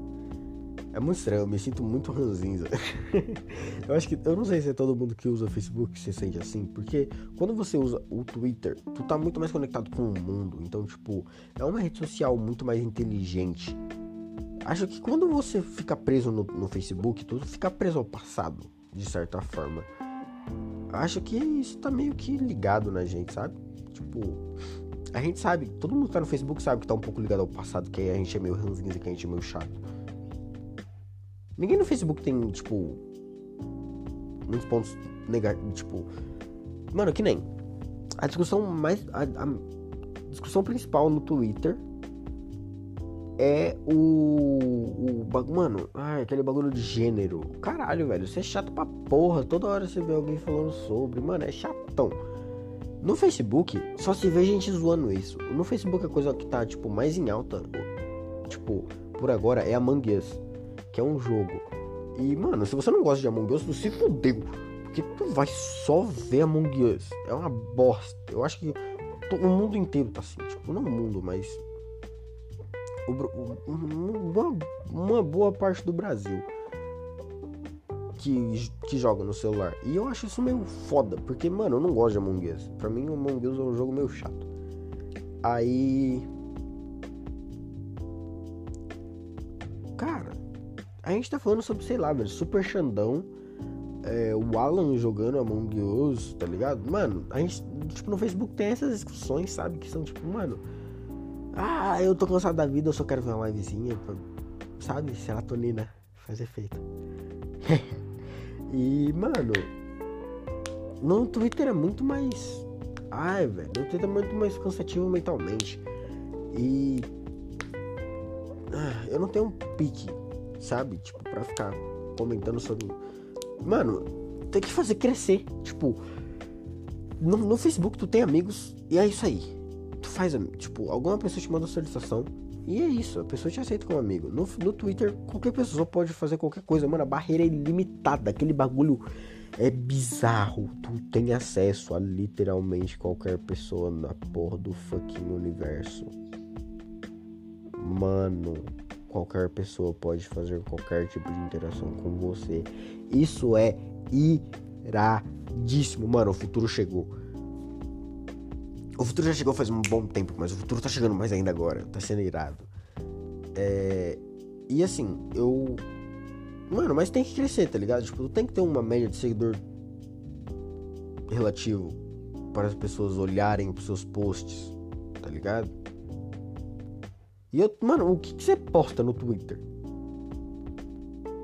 A: É muito estranho, eu me sinto muito ranzinza. eu acho que. Eu não sei se é todo mundo que usa Facebook se sente assim, porque quando você usa o Twitter, tu tá muito mais conectado com o mundo. Então, tipo, é uma rede social muito mais inteligente. Acho que quando você fica preso no, no Facebook, tu fica preso ao passado, de certa forma. Acho que isso tá meio que ligado na gente, sabe? Tipo, a gente sabe, todo mundo que tá no Facebook sabe que tá um pouco ligado ao passado, que a gente é meio ranzinza, que a gente é meio chato. Ninguém no Facebook tem, tipo, muitos pontos negativos. Tipo, mano, que nem. A discussão mais. A, a discussão principal no Twitter é o. o mano, ai, aquele bagulho de gênero. Caralho, velho, isso é chato pra porra. Toda hora você vê alguém falando sobre. Mano, é chatão. No Facebook, só se vê gente zoando isso. No Facebook, a coisa que tá, tipo, mais em alta, tipo, por agora, é Among Us que é um jogo. E, mano, se você não gosta de Among Us, se fudeu. Porque tu vai só ver Among Us. É uma bosta. Eu acho que o mundo inteiro tá assim. Tipo, não o mundo, mas. uma, uma boa parte do Brasil que, que joga no celular. E eu acho isso meio foda. Porque, mano, eu não gosto de Among Us. Pra mim, o Among Us é um jogo meio chato. Aí. Cara, a gente tá falando sobre, sei lá, velho, Super Xandão, é, o Alan jogando Among Us, tá ligado? Mano, a gente, tipo, no Facebook tem essas discussões, sabe? Que são tipo, mano, ah, eu tô cansado da vida, eu só quero ver uma livezinha, pra, sabe? Serotonina faz efeito. e, mano, no Twitter é muito mais. Ai, velho, no Twitter é muito mais cansativo mentalmente. E. Ah, eu não tenho um pique sabe? Tipo, pra ficar comentando sobre. Mano, tem que fazer crescer. Tipo, no, no, Facebook tu tem amigos e é isso aí. Tu faz, tipo, alguma pessoa te manda solicitação e é isso, a pessoa te aceita como amigo. No, no Twitter, qualquer pessoa pode fazer qualquer coisa, mano. A barreira é ilimitada, aquele bagulho é bizarro. Tu tem acesso a literalmente qualquer pessoa na porra do fucking universo. Mano, qualquer pessoa pode fazer qualquer tipo de interação com você. Isso é iradíssimo. Mano, o futuro chegou. O futuro já chegou faz um bom tempo, mas o futuro tá chegando mais ainda agora. Tá sendo irado. É... E assim, eu. Mano, mas tem que crescer, tá ligado? Tipo, tem que ter uma média de seguidor relativo para as pessoas olharem pros seus posts, tá ligado? E eu, mano, o que, que você posta no Twitter?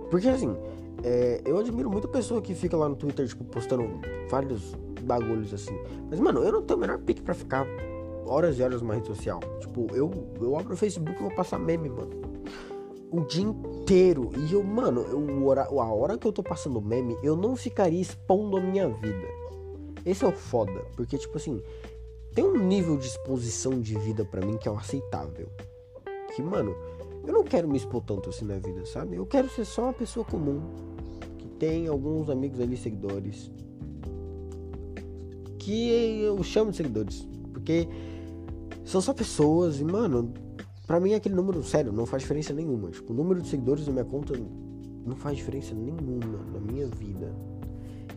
A: Porque assim, é, eu admiro muito a pessoa que fica lá no Twitter, tipo, postando vários bagulhos assim. Mas, mano, eu não tenho o menor pique pra ficar horas e horas numa rede social. Tipo, eu, eu abro o Facebook e vou passar meme, mano. O dia inteiro. E eu, mano, eu, a hora que eu tô passando meme, eu não ficaria expondo a minha vida. Esse é o foda. Porque, tipo assim, tem um nível de exposição de vida para mim que é o aceitável. Que, mano, eu não quero me expor tanto assim na vida, sabe? Eu quero ser só uma pessoa comum. Que tem alguns amigos ali, seguidores. Que eu chamo de seguidores. Porque são só pessoas e, mano, pra mim aquele número, sério, não faz diferença nenhuma. Tipo, o número de seguidores na minha conta não faz diferença nenhuma na minha vida.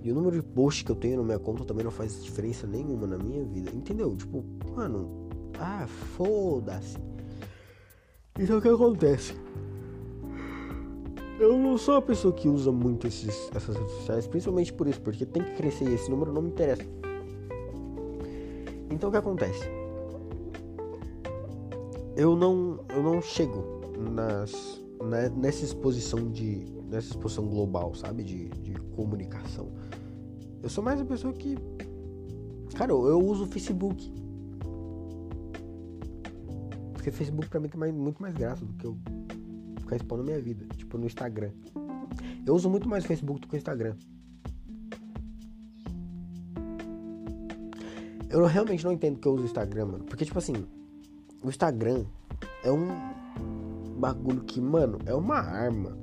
A: E o número de posts que eu tenho na minha conta também não faz diferença nenhuma na minha vida. Entendeu? Tipo, mano, ah, foda-se. Então o que acontece? Eu não sou a pessoa que usa muito esses, essas redes sociais, principalmente por isso, porque tem que crescer e esse número não me interessa. Então o que acontece? Eu não, eu não chego nas, né, nessa exposição de nessa exposição global, sabe, de, de comunicação. Eu sou mais a pessoa que, cara, eu uso o Facebook porque Facebook pra mim tem mais, muito mais graça do que eu ficar expondo minha vida. Tipo no Instagram. Eu uso muito mais Facebook do que o Instagram. Eu realmente não entendo que eu uso o Instagram, mano. Porque, tipo assim, o Instagram é um bagulho que, mano, é uma arma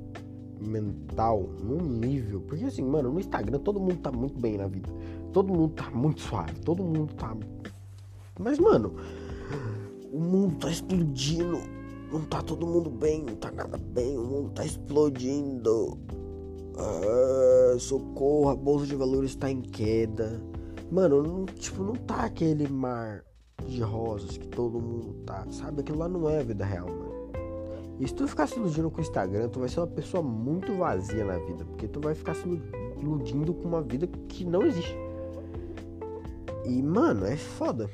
A: mental num nível. Porque, assim, mano, no Instagram todo mundo tá muito bem na vida. Todo mundo tá muito suave. Todo mundo tá. Mas, mano, o mundo tá explodindo. Não tá todo mundo bem, não tá nada bem, o mundo tá explodindo. Ah, socorro, a bolsa de valores tá em queda. Mano, não, tipo, não tá aquele mar de rosas que todo mundo tá, sabe? Aquilo lá não é a vida real, mano. E se tu ficar se iludindo com o Instagram, tu vai ser uma pessoa muito vazia na vida, porque tu vai ficar se iludindo com uma vida que não existe. E, mano, é foda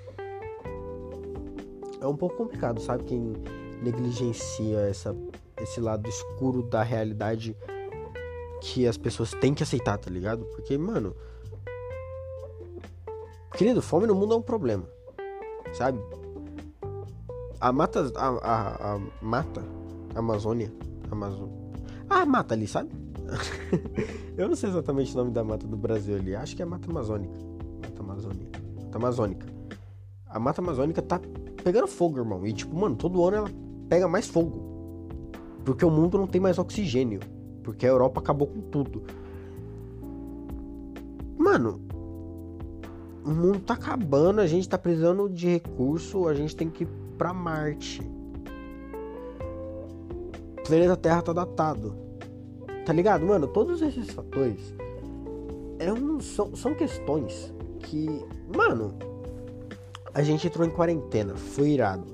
A: é um pouco complicado, sabe? Quem negligencia essa, esse lado escuro da realidade que as pessoas têm que aceitar, tá ligado? Porque, mano. Querido, fome no mundo é um problema, sabe? A mata. A, a, a mata. Amazônia. Amazônia. Ah, a mata ali, sabe? Eu não sei exatamente o nome da mata do Brasil ali. Acho que é Mata Amazônica. Mata Amazônica. Mata Amazônica. A Mata Amazônica tá pegando fogo, irmão. E tipo, mano, todo ano ela pega mais fogo. Porque o mundo não tem mais oxigênio. Porque a Europa acabou com tudo. Mano, o mundo tá acabando, a gente tá precisando de recurso, a gente tem que ir pra Marte. O planeta Terra tá datado. Tá ligado? Mano, todos esses fatores é um, são, são questões que, mano, a gente entrou em quarentena, foi irado.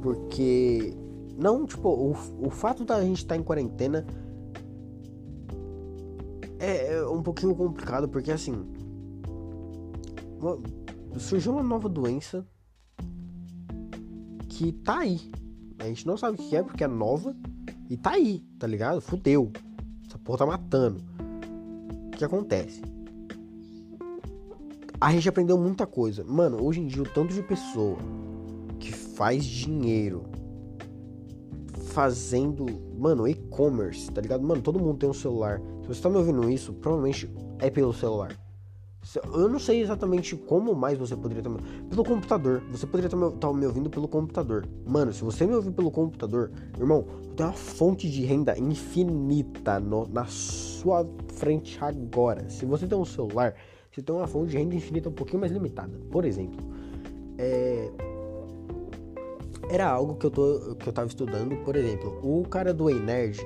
A: Porque. Não, tipo, o, o fato da gente estar tá em quarentena é, é, um pouquinho complicado, porque assim. Surgiu uma nova doença que tá aí. A gente não sabe o que é porque é nova e tá aí, tá ligado? Fudeu. Essa porra tá matando. O que acontece? A gente aprendeu muita coisa. Mano, hoje em dia o tanto de pessoa que faz dinheiro fazendo, mano, e-commerce, tá ligado? Mano, todo mundo tem um celular. Se você tá me ouvindo isso, provavelmente é pelo celular. Eu não sei exatamente como mais você poderia estar me... Pelo computador. Você poderia estar tá me ouvindo pelo computador. Mano, se você me ouvir pelo computador, irmão, tem uma fonte de renda infinita no, na sua frente agora. Se você tem um celular, você tem uma fonte de renda infinita um pouquinho mais limitada. Por exemplo, é... era algo que eu, tô, que eu tava estudando, por exemplo, o cara do Ei Nerd,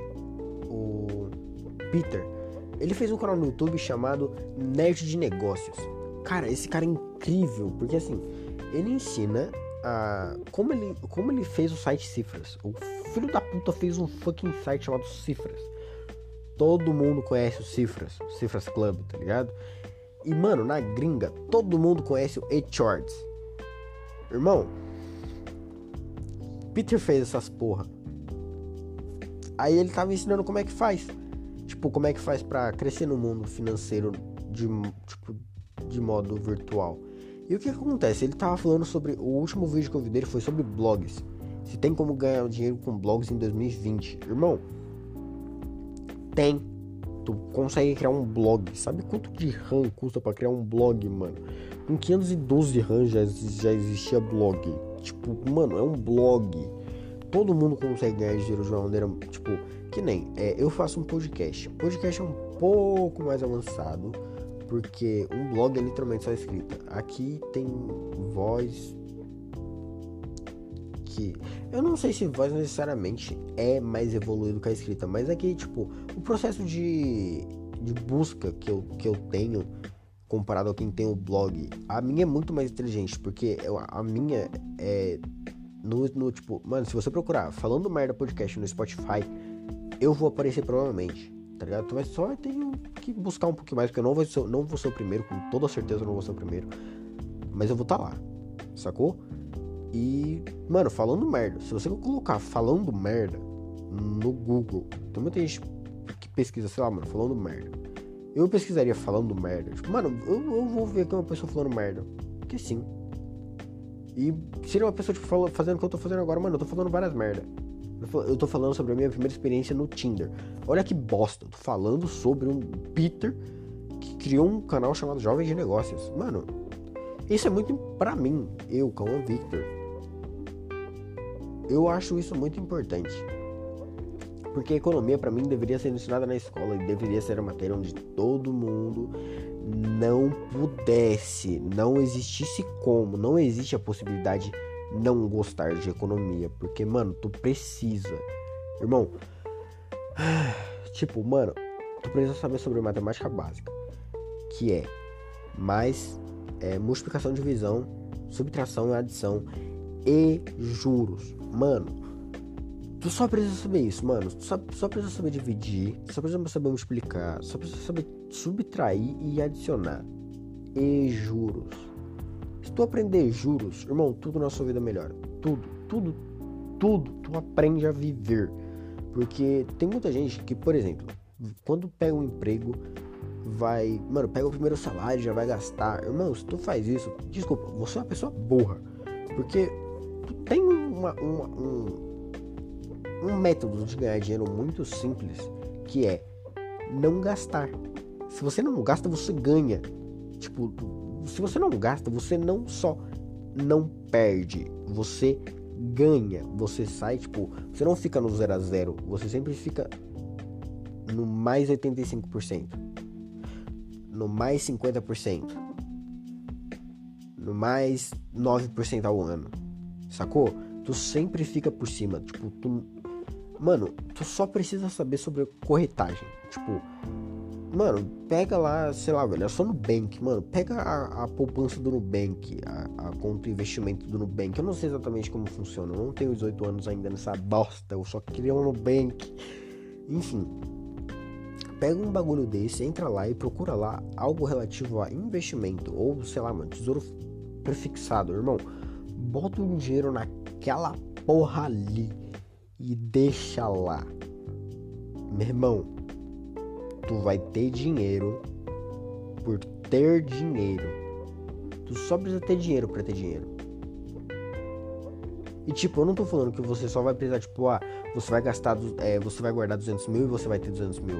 A: o Peter, ele fez um canal no YouTube chamado Nerd de Negócios. Cara, esse cara é incrível, porque assim, ele ensina a como ele, como ele fez o site Cifras. O filho da puta fez um fucking site chamado Cifras. todo mundo conhece o Cifras, o Cifras Club, tá ligado? E, mano, na gringa, todo mundo conhece o E-Charts. Irmão, Peter fez essas porra. Aí ele tava ensinando como é que faz. Tipo, como é que faz para crescer no mundo financeiro de, tipo, de modo virtual. E o que, que acontece? Ele tava falando sobre. O último vídeo que eu vi dele foi sobre blogs. Se tem como ganhar dinheiro com blogs em 2020. Irmão, tem. Tu consegue criar um blog. Sabe quanto de RAM custa para criar um blog, mano? Com 512 RAM já, já existia blog. Tipo, mano, é um blog. Todo mundo consegue ganhar dinheiro de uma maneira, tipo, que nem. É, eu faço um podcast. Podcast é um pouco mais avançado. Porque um blog é literalmente só escrita. Aqui tem voz, que eu não sei se voz necessariamente é mais evoluído que a escrita, mas é que, tipo, o processo de, de busca que eu, que eu tenho comparado a quem tem o blog, a minha é muito mais inteligente, porque eu, a minha é no, no, tipo, mano, se você procurar falando merda podcast no Spotify, eu vou aparecer provavelmente, tá ligado? Vai só ter que buscar um pouquinho mais, porque eu não vou ser, não vou ser o primeiro, com toda certeza eu não vou ser o primeiro, mas eu vou estar tá lá, sacou? E, mano, falando merda. Se você colocar falando merda no Google, tem muita gente que pesquisa, sei lá, mano, falando merda. Eu pesquisaria falando merda. Tipo, mano, eu, eu vou ver aqui uma pessoa falando merda. Porque sim. E seria uma pessoa, tipo, fazendo o que eu tô fazendo agora, mano, eu tô falando várias merda. Eu tô falando sobre a minha primeira experiência no Tinder. Olha que bosta. Eu tô falando sobre um Peter que criou um canal chamado Jovens de Negócios. Mano, isso é muito para mim, eu, Cauã Victor. Eu acho isso muito importante. Porque a economia para mim deveria ser ensinada na escola e deveria ser uma matéria onde todo mundo não pudesse, não existisse como, não existe a possibilidade não gostar de economia, porque mano, tu precisa. Irmão, tipo, mano, tu precisa saber sobre matemática básica, que é mais é, multiplicação, divisão, subtração e adição e juros. Mano, tu só precisa saber isso, mano. Tu só, só precisa saber dividir, só precisa saber multiplicar, só precisa saber subtrair e adicionar. E juros. Se tu aprender juros, irmão, tudo na sua vida melhora. Tudo, tudo, tudo. Tu aprende a viver. Porque tem muita gente que, por exemplo, quando pega um emprego, vai. Mano, pega o primeiro salário, já vai gastar. Irmão, se tu faz isso, desculpa, você é uma pessoa burra. Porque tem uma, uma, um, um método de ganhar dinheiro muito simples que é não gastar. Se você não gasta, você ganha. Tipo, se você não gasta, você não só não perde, você ganha. Você sai, tipo, você não fica no 0 a 0, você sempre fica no mais 85%, no mais 50%, no mais 9% ao ano. Sacou? Tu sempre fica por cima. Tipo, tu. Mano, tu só precisa saber sobre corretagem. Tipo, mano, pega lá, sei lá, velho, é só Nubank, mano. Pega a, a poupança do Nubank, a, a conta investimento do Nubank. Eu não sei exatamente como funciona. Eu não tenho 18 anos ainda nessa bosta. Eu só queria um Nubank. Enfim. Pega um bagulho desse, entra lá e procura lá algo relativo a investimento. Ou, sei lá, mano, tesouro prefixado, irmão bota um dinheiro naquela porra ali e deixa lá. Meu irmão, tu vai ter dinheiro por ter dinheiro. Tu só precisa ter dinheiro para ter dinheiro. E tipo, eu não tô falando que você só vai precisar, tipo, ah, você vai gastar, é, você vai guardar 200 mil e você vai ter 200 mil.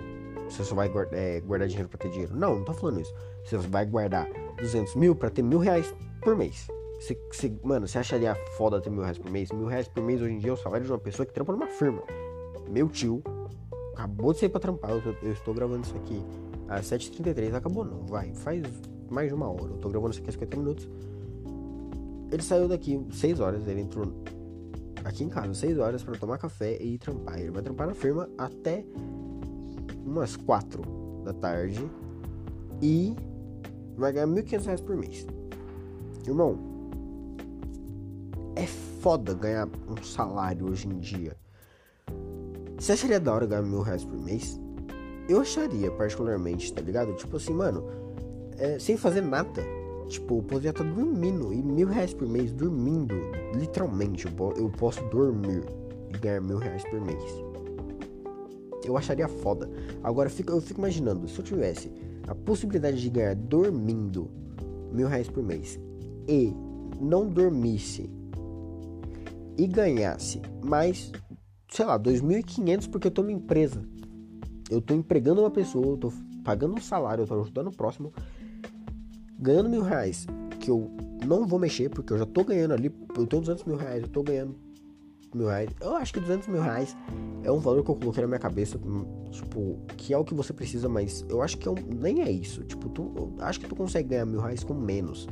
A: Você só vai guardar, é, guardar dinheiro para ter dinheiro. Não, não tô falando isso. Você vai guardar 200 mil para ter mil reais por mês. Você, você, mano, você acharia foda ter mil reais por mês? Mil reais por mês hoje em dia é o salário de uma pessoa que trampa numa firma. Meu tio acabou de sair pra trampar. Eu, eu estou gravando isso aqui às 7h33. Acabou não, vai. Faz mais de uma hora. Eu tô gravando isso aqui há 50 minutos. Ele saiu daqui 6 horas. Ele entrou aqui em casa 6 horas para tomar café e ir trampar. Ele vai trampar na firma até umas 4 da tarde. E vai ganhar 1.500 reais por mês. Irmão, é foda ganhar um salário hoje em dia. Você acharia da hora ganhar mil reais por mês? eu acharia, particularmente, tá ligado? Tipo assim, mano, é, sem fazer nada. Tipo, eu poderia estar dormindo. E mil reais por mês, dormindo. Literalmente, eu, posso dormir e ganhar mil reais por mês. Eu acharia foda. Agora, eu fico imaginando, se eu tivesse a possibilidade de ganhar dormindo mil reais por mês e não dormisse e ganhasse mais, sei lá, 2.500 porque eu tô numa empresa. Eu tô empregando uma pessoa, eu tô pagando um salário, eu tô ajudando o próximo, ganhando mil reais, que eu não vou mexer, porque eu já tô ganhando ali, eu tenho 200 mil reais, eu tô ganhando mil reais. Eu acho que 200 mil reais é um valor que eu coloquei na minha cabeça, tipo, que é o que você precisa, mas eu acho que eu, nem é isso. Tipo, tu, eu acho que tu consegue ganhar mil reais com menos.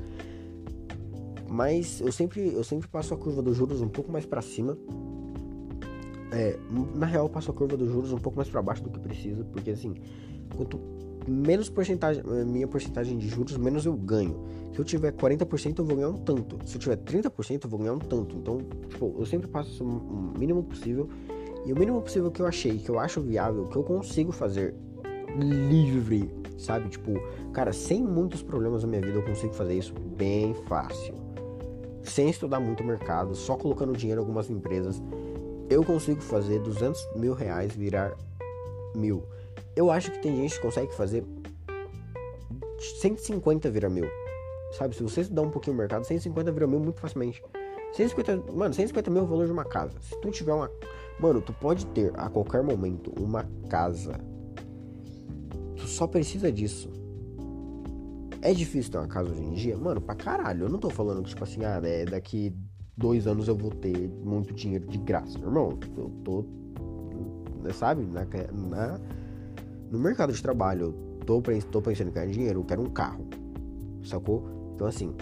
A: Mas eu sempre, eu sempre passo a curva dos juros um pouco mais para cima. É, na real, eu passo a curva dos juros um pouco mais para baixo do que precisa, porque assim, quanto menos porcentagem, eh, minha porcentagem de juros, menos eu ganho. Se eu tiver 40%, eu vou ganhar um tanto. Se eu tiver 30%, eu vou ganhar um tanto. Então, tipo, eu sempre passo o mínimo possível. E o mínimo possível que eu achei, que eu acho viável, que eu consigo fazer livre, sabe? Tipo, cara, sem muitos problemas na minha vida, eu consigo fazer isso bem fácil. Sem estudar muito o mercado, só colocando dinheiro em algumas empresas, eu consigo fazer 200 mil reais virar mil. Eu acho que tem gente que consegue fazer 150 vira mil. Sabe, se você estudar um pouquinho o mercado, 150 vira mil muito facilmente. 150, mano, 150 mil é o valor de uma casa. Se tu tiver uma. Mano, tu pode ter a qualquer momento uma casa. Tu só precisa disso. É difícil ter uma casa hoje em dia? Mano, pra caralho. Eu não tô falando que, tipo assim, ah, é, daqui dois anos eu vou ter muito dinheiro de graça. Irmão, eu tô. Sabe? Na, na no mercado de trabalho, eu tô, tô pensando em ganhar dinheiro, eu quero um carro. Sacou? Então assim,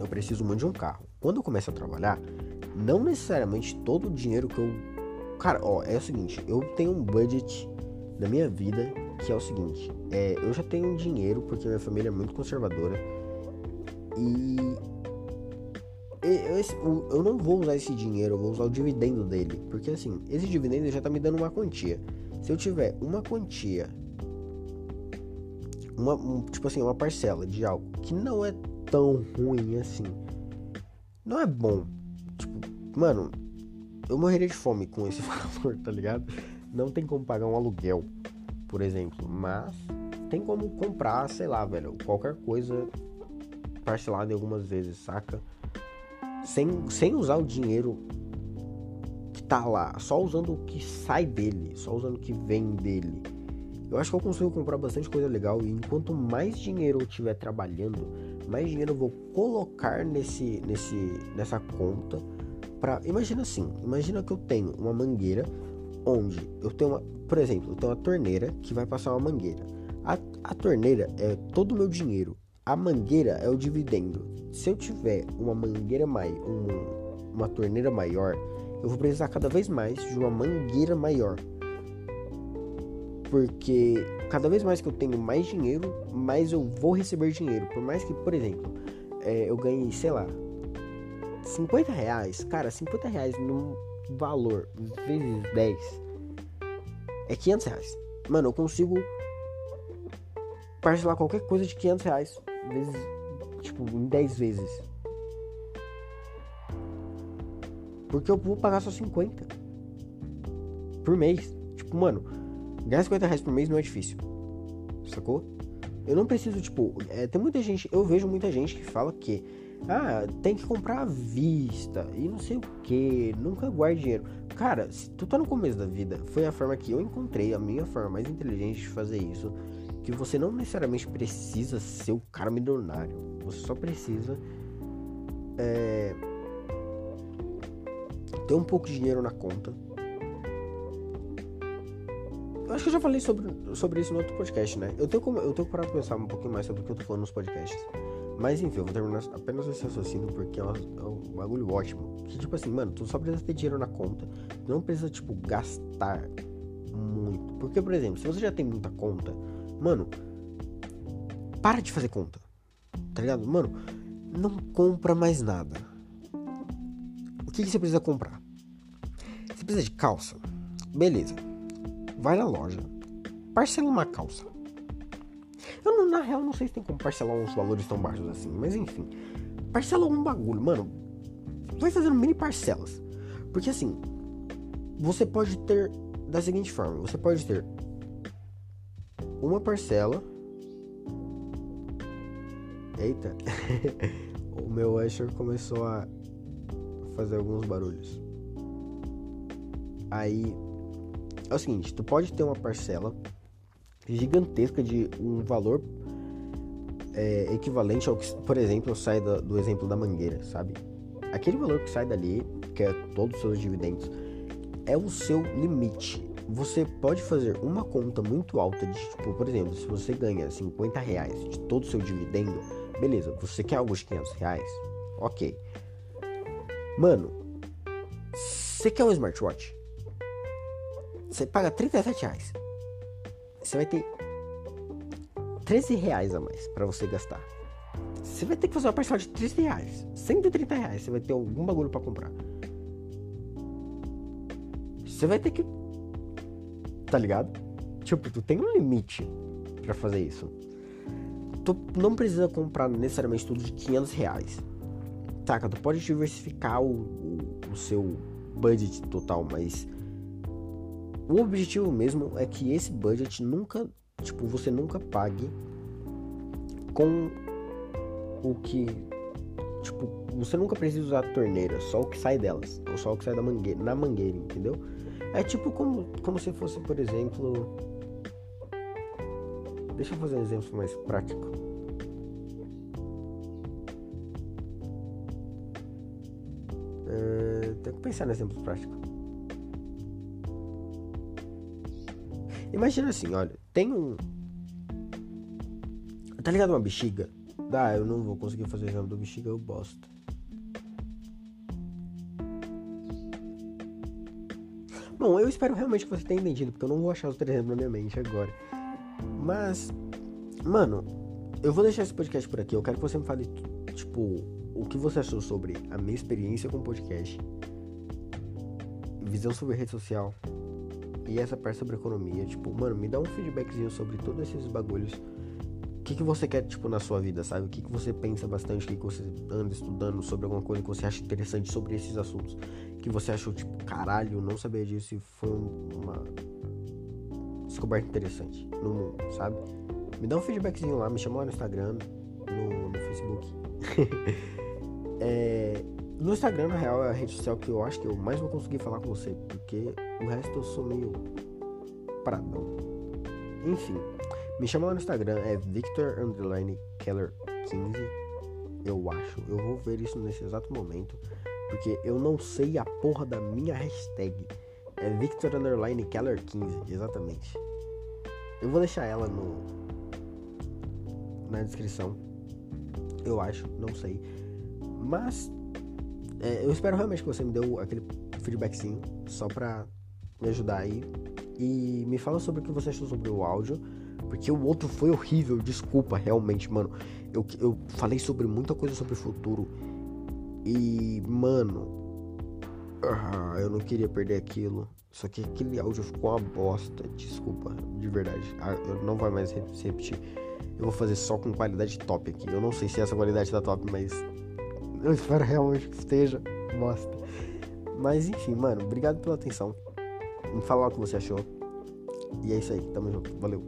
A: eu preciso muito de um carro. Quando eu começo a trabalhar, não necessariamente todo o dinheiro que eu. Cara, ó, é o seguinte, eu tenho um budget na minha vida que é o seguinte, é, eu já tenho dinheiro porque minha família é muito conservadora e eu, não vou usar esse dinheiro, eu vou usar o dividendo dele, porque assim, esse dividendo já tá me dando uma quantia. Se eu tiver uma quantia, uma, um, tipo assim, uma parcela de algo que não é tão ruim assim, não é bom. Tipo, mano, eu morreria de fome com esse valor, tá ligado? Não tem como pagar um aluguel, por exemplo, mas tem como comprar, sei lá, velho, qualquer coisa parcelada algumas vezes, saca? Sem, sem usar o dinheiro tá lá, só usando o que sai dele, só usando o que vem dele. Eu acho que eu consigo comprar bastante coisa legal e enquanto mais dinheiro eu tiver trabalhando, mais dinheiro eu vou colocar nesse, nesse, nessa conta para imagina assim, imagina que eu tenho uma mangueira onde eu tenho uma, por exemplo, eu tenho uma torneira que vai passar uma mangueira. A, a torneira é todo o meu dinheiro. A mangueira é o dividendo. Se eu tiver uma mangueira mais, um, uma torneira maior, eu vou precisar cada vez mais de uma mangueira maior. Porque cada vez mais que eu tenho mais dinheiro, mais eu vou receber dinheiro. Por mais que, por exemplo, é, eu ganhe, sei lá, 50 reais. Cara, 50 reais no valor vezes 10 é 500 reais. Mano, eu consigo parcelar qualquer coisa de 500 reais vezes, tipo, em 10 vezes. Porque eu vou pagar só 50 por mês. Tipo, mano, ganhar 50 reais por mês não é difícil. Sacou? Eu não preciso, tipo, é, tem muita gente, eu vejo muita gente que fala que, ah, tem que comprar à vista e não sei o que, nunca guarde dinheiro. Cara, se tu tá no começo da vida, foi a forma que eu encontrei, a minha forma mais inteligente de fazer isso. Que você não necessariamente precisa ser o cara milionário, você só precisa. É, ter um pouco de dinheiro na conta. Eu acho que eu já falei sobre, sobre isso no outro podcast, né? Eu tenho, eu tenho parado pra pensar um pouquinho mais sobre o que eu tô falando nos podcasts. Mas enfim, eu vou terminar apenas esse raciocínio porque é, é um bagulho ótimo. Que tipo assim, mano, tu só precisa ter dinheiro na conta. Não precisa, tipo, gastar muito. Porque, por exemplo, se você já tem muita conta, mano, para de fazer conta. Tá ligado? Mano, não compra mais nada. O que, que você precisa comprar? Você precisa de calça? Beleza. Vai na loja, parcela uma calça. Eu, na real, não sei se tem como parcelar uns valores tão baixos assim, mas enfim. Parcela um bagulho, mano. Vai fazendo mini parcelas. Porque assim, você pode ter da seguinte forma: você pode ter uma parcela. Eita, o meu Usher começou a fazer alguns barulhos. Aí é o seguinte: tu pode ter uma parcela gigantesca de um valor é, equivalente ao que, por exemplo, sai do, do exemplo da mangueira, sabe? Aquele valor que sai dali, que é todos os seus dividendos, é o seu limite. Você pode fazer uma conta muito alta de, tipo, por exemplo, se você ganha 50 reais de todo o seu dividendo, beleza, você quer algo de 500 reais? Ok. Mano, você quer um smartwatch? Você paga 37 reais. Você vai ter 13 reais a mais para você gastar. Você vai ter que fazer uma parcela de 13 reais. 130 reais. Você vai ter algum bagulho para comprar. Você vai ter que. Tá ligado? Tipo, tu tem um limite para fazer isso. Tu não precisa comprar necessariamente tudo de 500 reais. Saca? Tu pode diversificar o, o, o seu budget total, mas. O objetivo mesmo é que esse budget nunca. Tipo, você nunca pague com o que tipo, você nunca precisa usar a torneira, só o que sai delas, ou só o que sai da mangueira, na mangueira, entendeu? É tipo como, como se fosse, por exemplo. Deixa eu fazer um exemplo mais prático. Uh, tenho que pensar no exemplo prático. Imagina assim, olha, tem um. Tá ligado uma bexiga? Ah, eu não vou conseguir fazer o exame do bexiga, eu bosto. Bom, eu espero realmente que você tenha entendido, porque eu não vou achar os três exemplos na minha mente agora. Mas, mano, eu vou deixar esse podcast por aqui. Eu quero que você me fale, tipo, o que você achou sobre a minha experiência com o podcast, visão sobre rede social e essa parte sobre economia. Tipo, mano, me dá um feedbackzinho sobre todos esses bagulhos. O que, que você quer, tipo, na sua vida, sabe? O que, que você pensa bastante, o que, que você anda estudando sobre alguma coisa que você acha interessante sobre esses assuntos que você achou, tipo, caralho, não sabia disso e foi uma descoberta interessante no mundo, sabe? Me dá um feedbackzinho lá, me chama lá no Instagram, no, no Facebook. é, no Instagram, na real, é a rede social que eu acho que eu mais vou conseguir falar com você, porque o resto eu sou meio pradão. Enfim, me chama lá no Instagram, é Victor Keller 15, eu acho. Eu vou ver isso nesse exato momento. Porque eu não sei a porra da minha hashtag. É Victor Keller 15, exatamente. Eu vou deixar ela no na descrição. Eu acho, não sei. Mas é, eu espero realmente que você me deu aquele feedbackzinho só pra me ajudar aí. E me fala sobre o que você achou sobre o áudio. Porque o outro foi horrível, desculpa, realmente, mano. Eu, eu falei sobre muita coisa sobre o futuro e, mano, ah, eu não queria perder aquilo. Só que aquele áudio ficou uma bosta. Desculpa, de verdade. Ah, eu não vai mais repetir. Eu vou fazer só com qualidade top aqui. Eu não sei se essa qualidade tá top, mas eu espero realmente que esteja bosta. Mas enfim, mano, obrigado pela atenção. Me fala o que você achou. E é isso aí, tamo junto. Valeu.